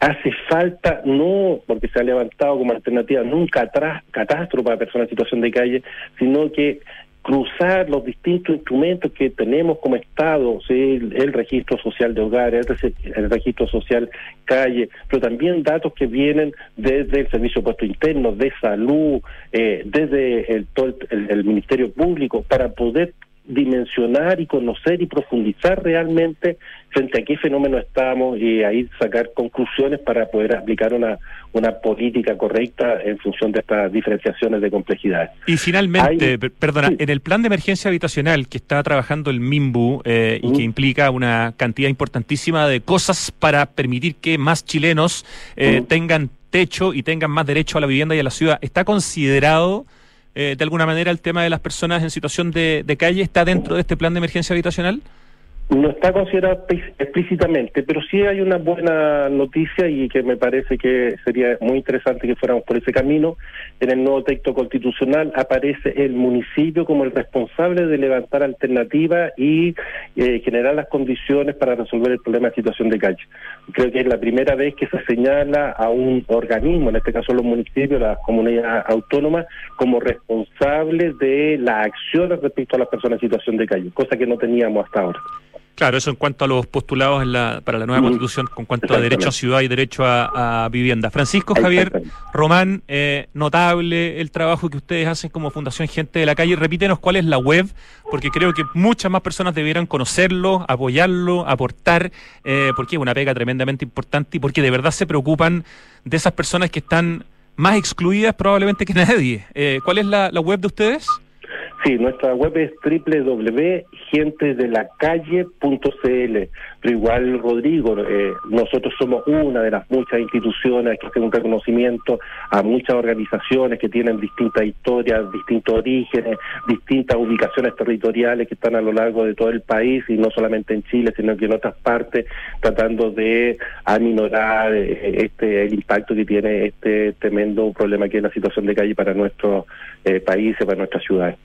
Hace falta, no porque se ha levantado como alternativa, nunca catástrofe para personas en situación de calle, sino que cruzar los distintos instrumentos que tenemos como Estado, el, registro social de hogares, el, registro social calle, pero también datos que vienen desde el Servicio Puesto Interno, de salud, eh, desde el, todo el Ministerio Público, para poder dimensionar y conocer y profundizar realmente frente a qué fenómeno estamos y ahí sacar conclusiones para poder aplicar una, una política correcta en función de estas diferenciaciones de complejidad. Y finalmente, perdona, en el plan de emergencia habitacional que está trabajando el MIMBU eh, y que implica una cantidad importantísima de cosas para permitir que más chilenos eh, tengan techo y tengan más derecho a la vivienda y a la ciudad, ¿está considerado eh, de alguna manera el tema de las personas en situación de, de calle está dentro de este plan de emergencia habitacional? No está considerado explícitamente, pero sí hay una buena noticia y que me parece que sería muy interesante que fuéramos por ese camino. En el nuevo texto constitucional aparece el municipio como el responsable de levantar alternativas y eh, generar las condiciones para resolver el problema de situación de calle. Creo que es la primera vez que se señala a un organismo, en este caso los municipios, las comunidades autónomas, como responsables de las acciones respecto a las personas en situación de calle, cosa que no teníamos hasta ahora. Claro, eso en cuanto a los postulados para la nueva constitución, con cuanto a derecho a ciudad y derecho a, vivienda. Francisco Javier Román, eh, notable el trabajo que ustedes hacen como Fundación Gente de la Calle. Repítenos cuál es la web, porque creo que muchas más personas debieran conocerlo, apoyarlo, aportar, eh, porque es una pega tremendamente importante y porque de verdad se preocupan de esas personas que están más excluidas probablemente que nadie. Eh, ¿Cuál es la web de ustedes? Sí, nuestra web es www.gentesdelacalle.cl. Pero igual, Rodrigo, eh, nosotros somos una de las muchas instituciones que hacen un reconocimiento a muchas organizaciones que tienen distintas historias, distintos orígenes, distintas ubicaciones territoriales que están a lo largo de todo el país y no solamente en Chile, sino que en otras partes, tratando de aminorar eh, este el impacto que tiene este tremendo problema que es la situación de calle para nuestros eh, países, para nuestras ciudades.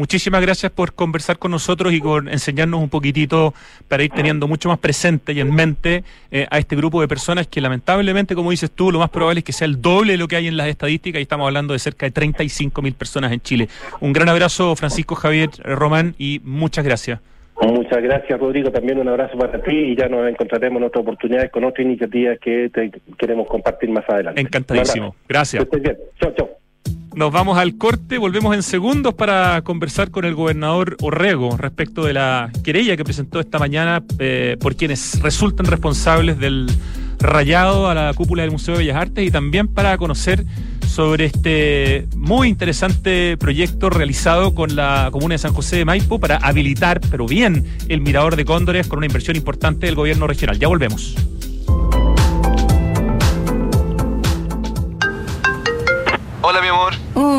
Muchísimas gracias por conversar con nosotros y por enseñarnos un poquitito para ir teniendo mucho más presente y en mente eh, a este grupo de personas que lamentablemente, como dices tú, lo más probable es que sea el doble de lo que hay en las estadísticas y estamos hablando de cerca de 35 mil personas en Chile. Un gran abrazo, Francisco Javier Román, y muchas gracias. Muchas gracias, Rodrigo. También un abrazo para ti y ya nos encontraremos en otras oportunidades con otras iniciativas que queremos compartir más adelante. Encantadísimo. Gracias. bien. Chao, chao. Nos vamos al corte, volvemos en segundos para conversar con el gobernador Orrego respecto de la querella que presentó esta mañana eh, por quienes resultan responsables del rayado a la cúpula del Museo de Bellas Artes y también para conocer sobre este muy interesante proyecto realizado con la comuna de San José de Maipo para habilitar, pero bien, el mirador de cóndores con una inversión importante del gobierno regional. Ya volvemos.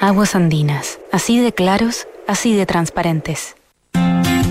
Aguas andinas, así de claros, así de transparentes.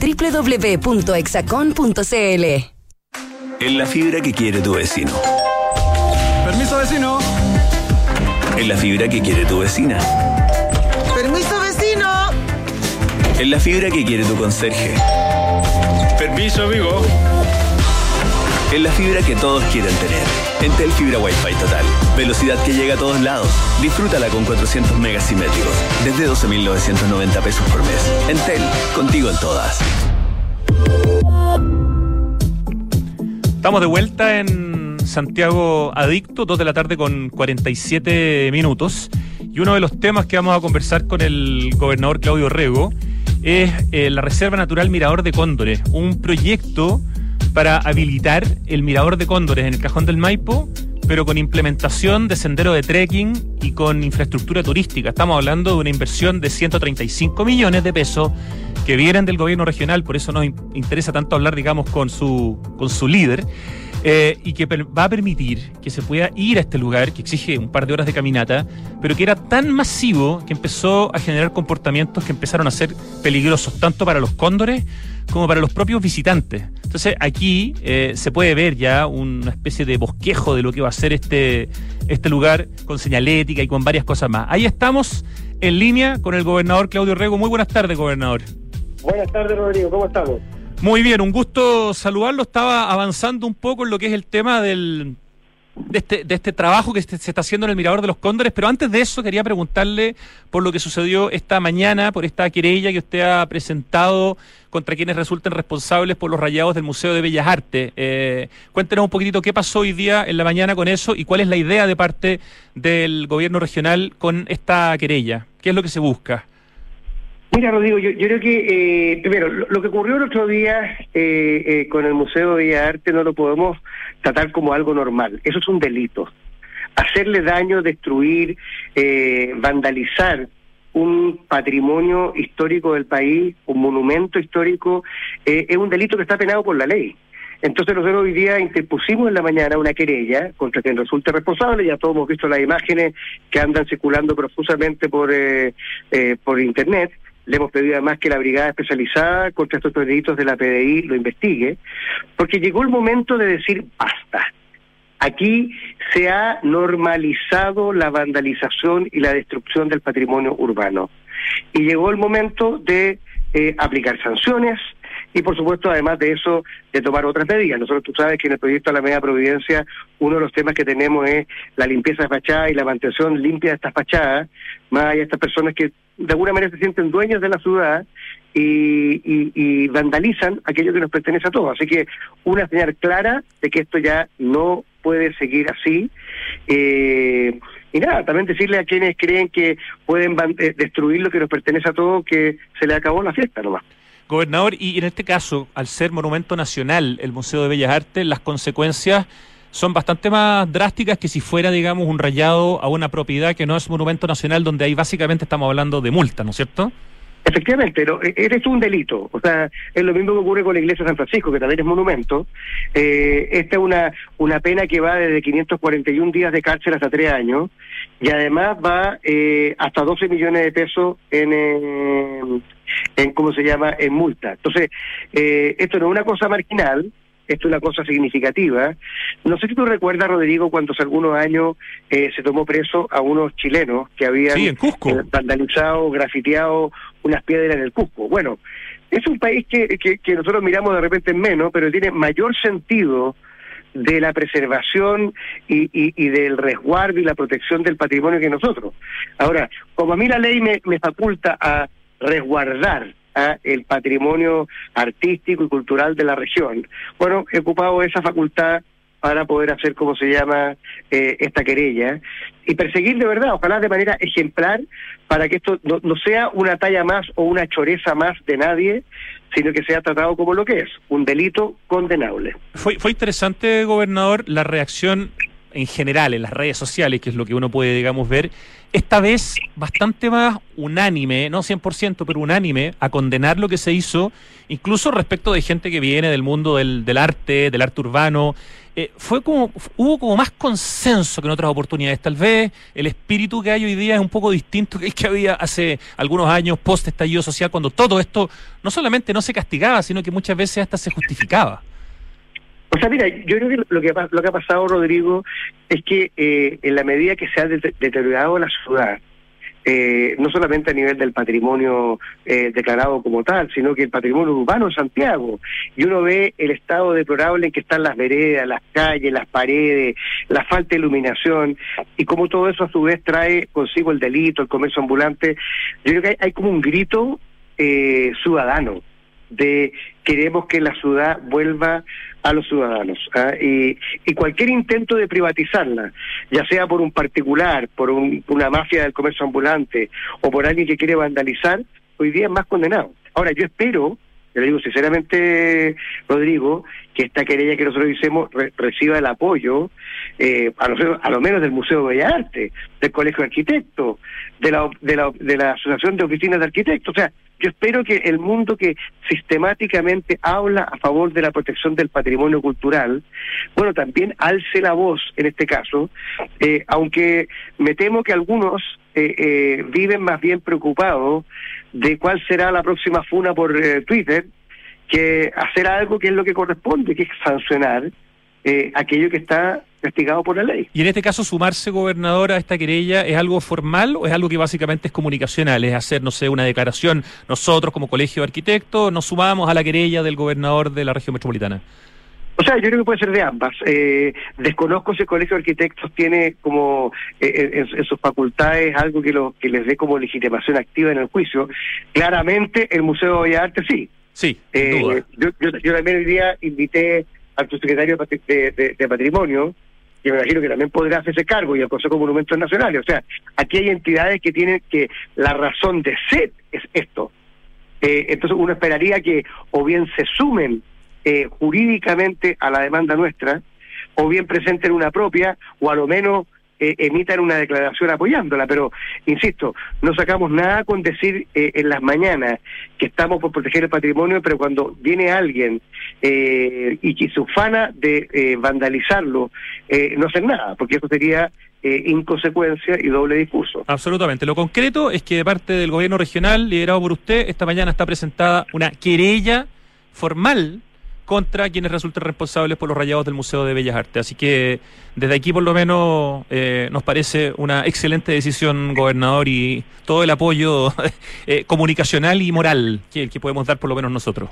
www.exacon.cl. En la fibra que quiere tu vecino. Permiso vecino. En la fibra que quiere tu vecina. Permiso vecino. En la fibra que quiere tu conserje. Permiso, amigo. En la fibra que todos quieren tener. Entel Fibra Wi-Fi Total. Velocidad que llega a todos lados. Disfrútala con 400 megas simétricos. Desde 12.990 pesos por mes. Entel, contigo en todas. Estamos de vuelta en Santiago Adicto, 2 de la tarde con 47 minutos. Y uno de los temas que vamos a conversar con el gobernador Claudio Rego es eh, la Reserva Natural Mirador de Cóndores, un proyecto para habilitar el Mirador de Cóndores en el Cajón del Maipo, pero con implementación de sendero de trekking y con infraestructura turística. Estamos hablando de una inversión de 135 millones de pesos que vienen del gobierno regional, por eso nos in- interesa tanto hablar, digamos, con su, con su líder, eh, y que va a permitir que se pueda ir a este lugar, que exige un par de horas de caminata, pero que era tan masivo que empezó a generar comportamientos que empezaron a ser peligrosos, tanto para los cóndores como para los propios visitantes. Entonces aquí eh, se puede ver ya una especie de bosquejo de lo que va a ser este, este lugar con señalética y con varias cosas más. Ahí estamos en línea con el gobernador Claudio Rego. Muy buenas tardes, gobernador. Buenas tardes, Rodrigo. ¿Cómo estamos? Muy bien, un gusto saludarlo. Estaba avanzando un poco en lo que es el tema del, de, este, de este trabajo que se se está haciendo en el Mirador de los Cóndores, pero antes de eso quería preguntarle por lo que sucedió esta mañana, por esta querella que usted ha presentado contra quienes resulten responsables por los rayados del Museo de Bellas Artes. Eh, cuéntenos un poquitito qué pasó hoy día en la mañana con eso y cuál es la idea de parte del gobierno regional con esta querella. ¿Qué es lo que se busca? Mira, Rodrigo, yo, yo creo que, eh, primero, lo, que ocurrió el otro día eh, eh, con el Museo de Bellas Artes no lo podemos tratar como algo normal. Eso es un delito. Hacerle daño, destruir, eh, vandalizar un patrimonio histórico del país, un monumento histórico, eh, es un delito que está penado por la ley. Entonces nosotros hoy día interpusimos en la mañana una querella contra quien resulte responsable, ya todos hemos visto las imágenes que andan circulando profusamente por, eh, eh, por internet, le hemos pedido además que la brigada especializada contra estos delitos de la PDI lo investigue, porque llegó el momento de decir basta. Aquí se ha normalizado la vandalización y la destrucción del patrimonio urbano. Y llegó el momento de eh, aplicar sanciones y, por supuesto, además de eso, de tomar otras medidas. Nosotros, tú sabes que en el proyecto de la Media Providencia, uno de los temas que tenemos es la limpieza de fachadas y la mantención limpia de estas fachadas, más de estas personas que de alguna manera se sienten dueños de la ciudad y, y, y vandalizan aquello que nos pertenece a todos. Así que una señal clara de que esto ya no puede seguir así. Eh, y nada, también decirle a quienes creen que pueden eh, destruir lo que nos pertenece a todos que se le acabó la fiesta nomás. Gobernador, y en este caso, al ser monumento nacional el Museo de Bellas Artes, las consecuencias son bastante más drásticas que si fuera, digamos, un rayado a una propiedad que no es monumento nacional, donde ahí básicamente estamos hablando de multa, ¿no es cierto? Efectivamente, pero eh, eres un delito. O sea, es lo mismo que ocurre con la iglesia de San Francisco, que también es monumento. Eh, esta es una, una pena que va desde 541 días de cárcel hasta tres años y además va eh, hasta 12 millones de pesos en, eh, en ¿cómo se llama?, en multa. Entonces, eh, esto no es una cosa marginal, esto es una cosa significativa. No sé si tú recuerdas, Rodrigo, cuando hace algunos años eh, se tomó preso a unos chilenos que habían Sí, eh, vandalizado, grafiteado unas piedras en el Cusco. Bueno, es un país que, que, que nosotros miramos de repente en menos, pero tiene mayor sentido de la preservación y, y, y del resguardo y la protección del patrimonio que nosotros. Ahora, como a mí la ley me, me faculta a resguardar a el patrimonio artístico y cultural de la región, bueno, he ocupado esa facultad para poder hacer, como se llama, eh, esta querella y perseguir de verdad, ojalá de manera ejemplar, para que esto no, no sea una talla más o una choreza más de nadie, sino que sea tratado como lo que es, un delito condenable. Fue, fue interesante, gobernador, la reacción en general en las redes sociales, que es lo que uno puede, digamos, ver, esta vez bastante más unánime, no 100%, pero unánime, a condenar lo que se hizo, incluso respecto de gente que viene del mundo del, arte, del arte urbano. Eh, fue como, hubo como más consenso que en otras oportunidades. Tal vez el espíritu que hay hoy día es un poco distinto que el que había hace algunos años post estallido social, cuando todo esto no solamente no se castigaba, sino que muchas veces hasta se justificaba. O sea, mira, yo creo que lo que, ha- lo que ha pasado, Rodrigo, es que eh, en la medida que se ha de- deteriorado la ciudad, eh, no solamente a nivel del patrimonio eh, declarado como tal, sino que el patrimonio urbano en Santiago, y uno ve el estado deplorable en que están las veredas, las calles, las paredes, la falta de iluminación, y cómo todo eso a su vez trae consigo el delito, el comercio ambulante, yo creo que hay, hay como un grito eh, ciudadano de queremos que la ciudad vuelva a los ciudadanos. ¿ah? Y, y cualquier intento de privatizarla, ya sea por un particular, por un- una mafia del comercio ambulante o por alguien que quiere vandalizar, hoy día es más condenado. Ahora, yo espero, le digo sinceramente, Rodrigo, que esta querella que nosotros hicimos re- reciba el apoyo, eh, a, lo, a lo menos del Museo de Bellas Artes, del Colegio de Arquitectos, de la, de, la, de la Asociación de Oficinas de Arquitectos. O sea, yo espero que el mundo que sistemáticamente habla a favor de la protección del patrimonio cultural, bueno, también alce la voz en este caso, eh, aunque me temo que algunos eh, eh, viven más bien preocupados de cuál será la próxima funa por eh, Twitter, que hacer algo que es lo que corresponde, que es sancionar eh, aquello que está castigado por la ley. Y en este caso, sumarse, gobernador, a esta querella, ¿es algo formal o es algo que básicamente es comunicacional? Es hacer, no sé, una declaración. Nosotros, como colegio de arquitectos, nos sumamos a la querella del gobernador de la región metropolitana. O sea, yo creo que puede ser de ambas. Eh, desconozco si el Colegio de Arquitectos tiene como eh, en, en sus facultades algo que, lo, que les dé como legitimación activa en el juicio. Claramente el Museo de Bellas Artes sí. Sí, Eh, yo, yo, yo también hoy día invité al subsecretario de Patrimonio, que me imagino que también podrá hacerse cargo, y al Consejo de Monumentos Nacionales. O sea, aquí hay entidades que tienen que la razón de ser es esto. Eh, entonces uno esperaría que o bien se sumen eh, jurídicamente a la demanda nuestra, o bien presenten una propia, o a lo menos eh, emitan una declaración apoyándola. Pero, insisto, no sacamos nada con decir eh, en las mañanas que estamos por proteger el patrimonio, pero cuando viene alguien eh, y que se ufana de eh, vandalizarlo, eh, no hacer nada, porque eso sería eh, inconsecuencia y doble discurso. Absolutamente. Lo concreto es que de parte del gobierno regional, liderado por usted, esta mañana está presentada una querella formal contra quienes resulten responsables por los rayados del Museo de Bellas Artes. Así que desde aquí por lo menos eh, nos parece una excelente decisión, gobernador, y todo el apoyo eh, comunicacional y moral que, que podemos dar por lo menos nosotros.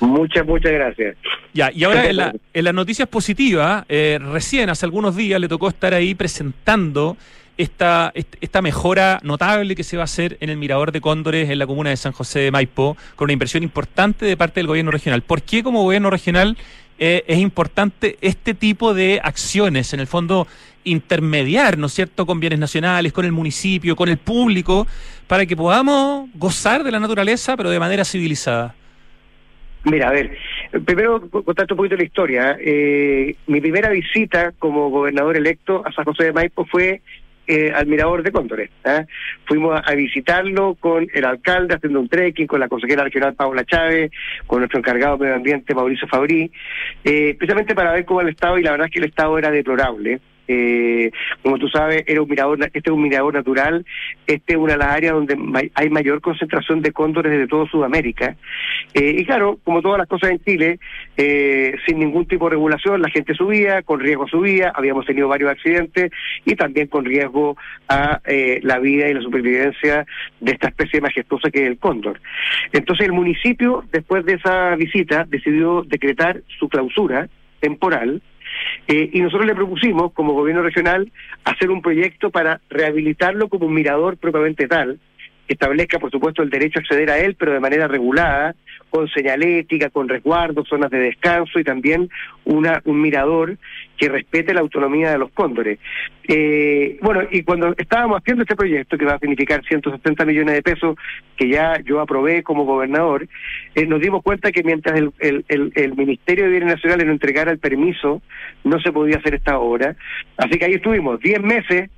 Muchas, muchas gracias. Ya, y ahora en, la- en las noticias positivas, eh, recién hace algunos días le tocó estar ahí presentando esta, est- esta mejora notable que se va a hacer en el Mirador de Cóndores en la comuna de San José de Maipo, con una inversión importante de parte del gobierno regional. ¿Por qué como gobierno regional eh, es importante este tipo de acciones? En el fondo, intermediar, ¿no es cierto?, con bienes nacionales, con el municipio, con el público, para que podamos gozar de la naturaleza, pero de manera civilizada. Mira, a ver, primero contarte un poquito la historia. Eh, mi primera visita como gobernador electo a San José de Maipo fue eh, de Cóndores. ¿ah? Fuimos a, a visitarlo con el alcalde haciendo un trekking, con la consejera regional Paula Chávez, con nuestro encargado de medio ambiente Mauricio Fabrí, eh, precisamente para ver cómo el estado, y la verdad es que el estado era deplorable. Eh, como tú sabes, era un mirador, este es un mirador natural, este es una de las áreas donde hay mayor concentración de cóndores de toda Sudamérica. Eh, y claro, como todas las cosas en Chile, eh, sin ningún tipo de regulación, la gente subía, con riesgo subía, habíamos tenido varios accidentes y también con riesgo a eh, la vida y la supervivencia de esta especie majestuosa que es el cóndor. Entonces el municipio, después de esa visita, decidió decretar su clausura temporal eh, y nosotros le propusimos, como gobierno regional, hacer un proyecto para rehabilitarlo como un mirador propiamente tal, que establezca, por supuesto, el derecho a acceder a él, pero de manera regulada, con señalética, con resguardo, zonas de descanso y también una, un mirador que respete la autonomía de los cóndores. Eh, bueno, y cuando estábamos haciendo este proyecto, que va a significar 170 millones de pesos, que ya yo aprobé como gobernador, eh, nos dimos cuenta que mientras el, el, el, el Ministerio de Bienes Nacionales no entregara el permiso, no se podía hacer esta obra. Así que ahí estuvimos 10 meses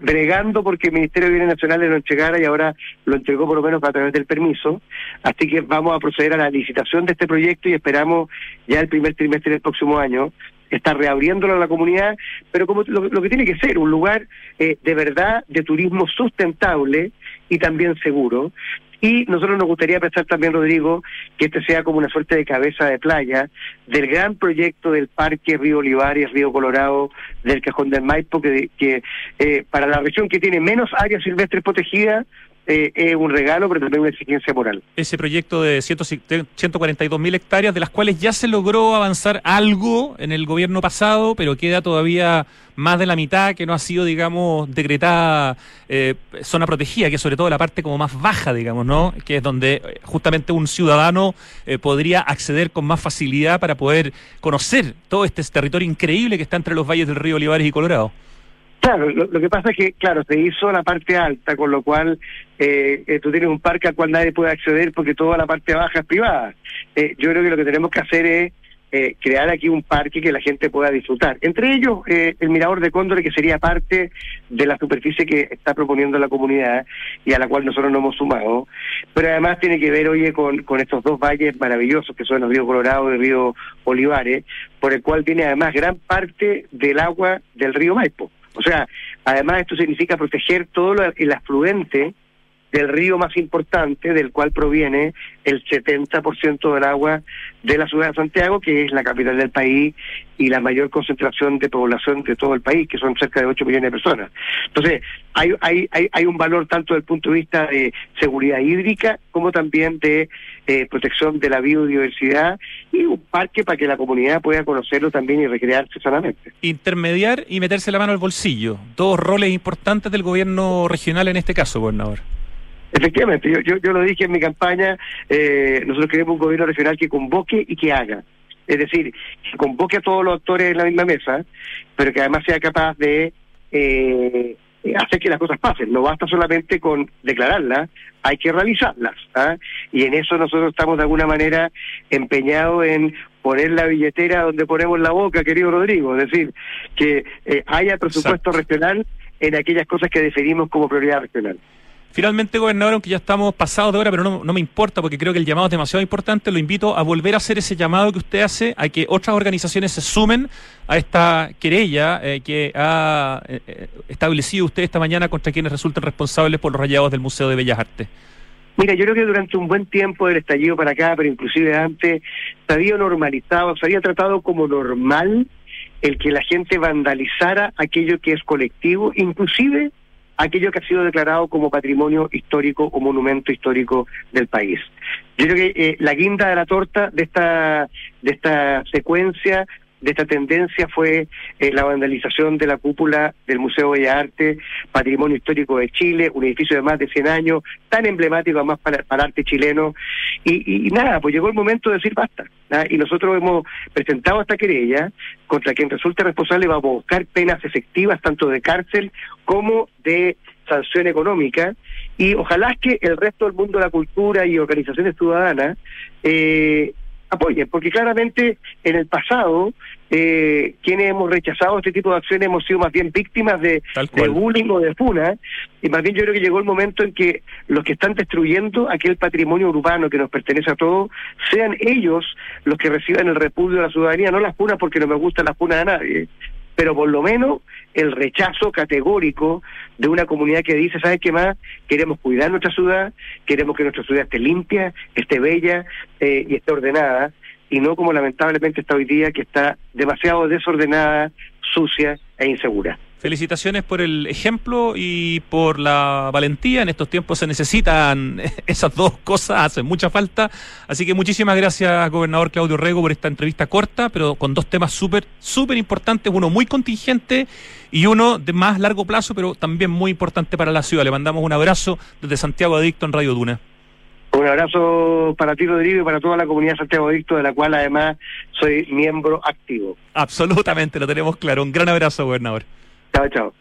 bregando porque el Ministerio de Bienes Nacionales lo entregara y ahora lo entregó por lo menos a través del permiso. Así que vamos a proceder a la licitación de este proyecto y esperamos ya el primer trimestre del próximo año estar reabriéndolo a la comunidad, pero como lo, lo que tiene que ser, un lugar eh, de verdad de turismo sustentable y también seguro. Y nosotros nos gustaría pensar también, Rodrigo, que este sea como una suerte de cabeza de playa del gran proyecto del Parque Río Olivares, Río Colorado, del Cajón del Maipo, que, que eh, para la región que tiene menos áreas silvestres protegidas, eh, es un regalo, pero también una exigencia moral. Ese proyecto de 142 mil hectáreas, de las cuales ya se logró avanzar algo en el gobierno pasado, pero queda todavía más de la mitad que no ha sido, digamos, decretada eh, zona protegida, que es sobre todo la parte como más baja, digamos, ¿no? Que es donde eh, justamente un ciudadano eh, podría acceder con más facilidad para poder conocer todo este territorio increíble que está entre los valles del río Olivares y Colorado. Claro, lo, lo, que pasa es que, claro, se hizo la parte alta, con lo cual eh, eh, tú tienes un parque al cual nadie puede acceder porque toda la parte baja es privada. Eh, yo creo que lo que tenemos que hacer es eh, crear aquí un parque que la gente pueda disfrutar. Entre ellos, eh, el Mirador de Cóndor, que sería parte de la superficie que está proponiendo la comunidad y a la cual nosotros nos hemos sumado. Pero además tiene que ver, oye, con, con estos dos valles maravillosos que son el río Colorado y el río Olivares, por el cual viene además gran parte del agua del río Maipo. O sea, además esto significa proteger todo lo, el afluente del río más importante, del cual proviene el 70% del agua de la ciudad de Santiago, que es la capital del país y la mayor concentración de población de todo el país, que son cerca de 8 millones de personas. Entonces, hay, hay, hay, un valor tanto desde el punto de vista de seguridad hídrica como también de eh, protección de la biodiversidad y un parque para que la comunidad pueda conocerlo también y recrearse sanamente. Intermediar y meterse la mano al bolsillo. Dos roles importantes del gobierno regional en este caso, gobernador. Efectivamente, yo, yo, yo lo dije en mi campaña, eh, nosotros queremos un gobierno regional que convoque y que haga. Es decir, que convoque a todos los actores en la misma mesa, pero que además sea capaz de eh, hacer que las cosas pasen. No basta solamente con declararlas, hay que realizarlas. ¿ah? Y en eso nosotros estamos de alguna manera empeñados en poner la billetera donde ponemos la boca, querido Rodrigo. Es decir, que eh, haya presupuesto Exacto. regional en aquellas cosas que definimos como prioridad regional. Finalmente, gobernador, aunque ya estamos pasados de hora, pero no, me importa porque creo que el llamado es demasiado importante, lo invito a volver a hacer ese llamado que usted hace, a que otras organizaciones se sumen a esta querella eh, que ha eh, establecido usted esta mañana contra quienes resultan responsables por los rayados del Museo de Bellas Artes. Mira, yo creo que durante un buen tiempo del estallido para acá, pero inclusive antes, se había normalizado, se había tratado como normal el que la gente vandalizara aquello que es colectivo, inclusive aquello que ha sido declarado como patrimonio histórico o monumento histórico del país. Yo creo que eh, la guinda de la torta de esta de esta secuencia de esta tendencia fue eh, la vandalización de la cúpula del Museo de Bellas Artes, Patrimonio Histórico de Chile, un edificio de más de 100 años, tan emblemático además para, para arte chileno. Y, y, nada, pues llegó el momento de decir basta. ¿nah? Y nosotros hemos presentado esta querella contra quien resulte responsable, vamos a buscar penas efectivas tanto de cárcel como de sanción económica y ojalá que el resto del mundo de la cultura y organizaciones ciudadanas eh, apoyen, porque claramente en el pasado eh, quienes hemos rechazado este tipo de acciones hemos sido más bien víctimas de, de bullying o de funa, y más bien yo creo que llegó el momento en que los que están destruyendo aquel patrimonio urbano que nos pertenece a todos, sean ellos los que reciban el repudio de la ciudadanía, no las funas porque no me gusta la funa de nadie, pero por lo menos el rechazo categórico de una comunidad que dice, ¿sabes qué más? Queremos cuidar nuestra ciudad, queremos que nuestra ciudad esté limpia, esté bella eh, y esté ordenada, y no como lamentablemente está hoy día, que está demasiado desordenada, sucia e insegura. Felicitaciones por el ejemplo y por la valentía. En estos tiempos se necesitan esas dos cosas, hacen mucha falta. Así que muchísimas gracias, gobernador Claudio Rego, por esta entrevista corta, pero con dos temas súper, súper importantes, uno muy contingente y uno de más largo plazo, pero también muy importante para la ciudad. Le mandamos un abrazo desde Santiago Adicto en Radio Duna. Un abrazo para ti, Rodrigo, y para toda la comunidad Santiago Adicto, de la cual además soy miembro activo. Absolutamente, lo tenemos claro. Un gran abrazo, gobernador. Chao, chao.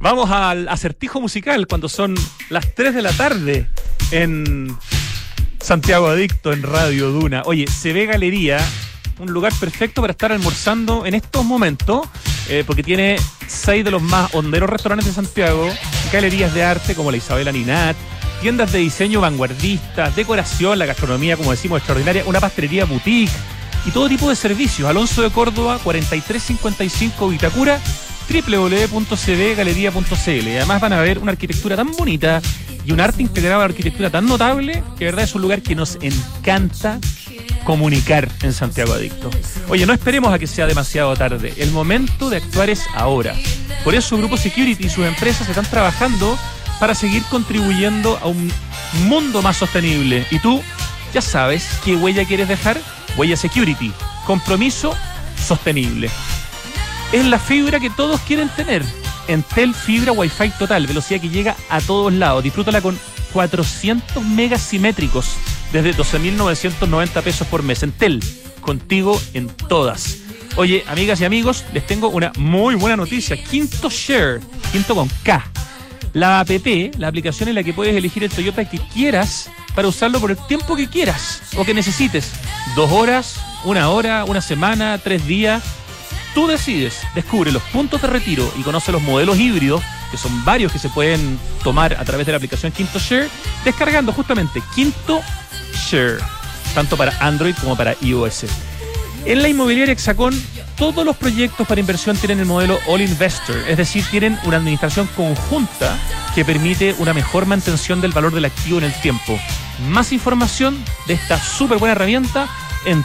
Vamos al acertijo musical cuando son las 3 de la tarde en Santiago Adicto en Radio Duna. Oye, se ve Galería, un lugar perfecto para estar almorzando en estos momentos, eh, porque tiene seis de los más honderos restaurantes de Santiago, galerías de arte como la Isabela Ninat, tiendas de diseño vanguardista, decoración, la gastronomía, como decimos, extraordinaria, una pastelería boutique y todo tipo de servicios. Alonso de Córdoba, 4355 Vitacura, www.cdgalería.cl. Además van a ver una arquitectura tan bonita y un arte integrado a la arquitectura tan notable que de verdad es un lugar que nos encanta comunicar en Santiago Adicto. Oye, no esperemos a que sea demasiado tarde. El momento de actuar es ahora. Por eso Grupo Security y sus empresas están trabajando para seguir contribuyendo a un mundo más sostenible. Y tú ya sabes qué huella quieres dejar. Huella Security. Compromiso sostenible. Es la fibra que todos quieren tener. Entel Fibra Wi-Fi total, velocidad que llega a todos lados. Disfrútala con 400 megas simétricos desde 12.990 pesos por mes. Entel, contigo en todas. Oye, amigas y amigos, les tengo una muy buena noticia. Quinto Share, quinto con K la app, la aplicación en la que puedes elegir el Toyota que quieras para usarlo por el tiempo que quieras o que necesites. Dos horas, una hora, una semana, tres días. Tú decides, descubre los puntos de retiro y conoce los modelos híbridos, que son varios que se pueden tomar a través de la aplicación Quinto Share, descargando justamente Quinto Share, tanto para Android como para iOS. En la inmobiliaria Hexacón, todos los proyectos para inversión tienen el modelo All Investor, es decir, tienen una administración conjunta que permite una mejor mantención del valor del activo en el tiempo. Más información de esta súper buena herramienta en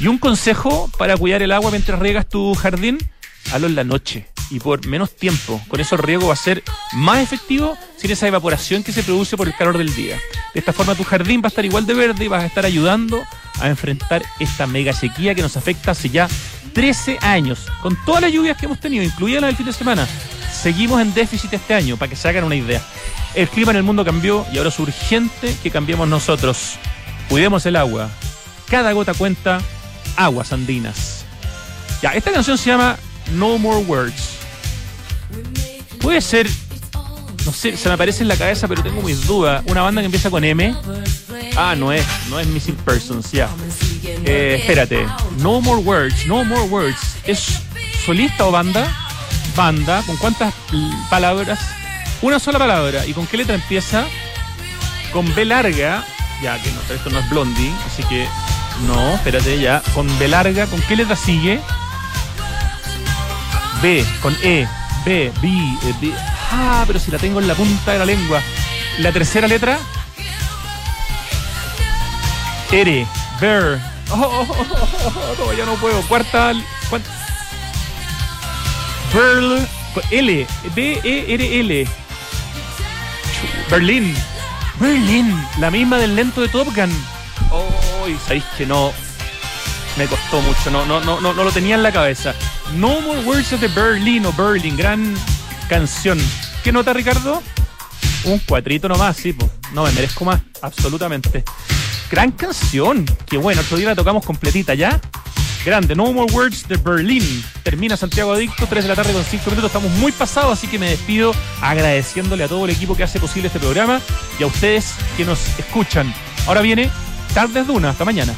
Y un consejo para cuidar el agua mientras riegas tu jardín, hazlo en la noche y por menos tiempo. Con eso el riego va a ser más efectivo sin esa evaporación que se produce por el calor del día. De esta forma tu jardín va a estar igual de verde y vas a estar ayudando a enfrentar esta mega sequía que nos afecta hace ya 13 años. Con todas las lluvias que hemos tenido, incluida la del fin de semana, seguimos en déficit este año, para que se hagan una idea. El clima en el mundo cambió y ahora es urgente que cambiemos nosotros. Cuidemos el agua. Cada gota cuenta. Aguas andinas. Ya, esta canción se llama No More Words. Puede ser, no sé, se me aparece en la cabeza, pero tengo mis dudas. Una banda que empieza con M. Ah, no es, no es Missing Persons, ya. Eh, espérate. No More Words, No More Words. ¿Es solista o banda? Banda. ¿Con cuántas palabras? Una sola palabra. ¿Y con qué letra empieza? Con B larga. Ya, que no, esto no es Blondie, así que no, espérate ya. Con B larga, ¿con qué letra sigue? B, con E. B, B, eh, B. Ah, pero si la tengo en la punta de la lengua. La tercera letra. R, Bear. Oh, oh, oh, no, ya no puedo. Cuarta. Berl. L. B-E-R-L. Berlín. Berlín. La misma del lento de Top Gun. Oh, sabéis que no. Me costó mucho. No, no, no, no, no lo tenía en la cabeza. No More Words of the Berlin o Berlin. Gran canción. ¿Qué nota, Ricardo? Un cuatrito nomás, sí, pues. No me merezco más. Absolutamente. Gran canción. Qué bueno, otro día la tocamos completita, ¿ya? Grande, No More Words de Berlín. Termina Santiago Adicto, 3 de la tarde con 5 minutos. Estamos muy pasados, así que me despido agradeciéndole a todo el equipo que hace posible este programa y a ustedes que nos escuchan. Ahora viene Tardes Duna. Hasta mañana.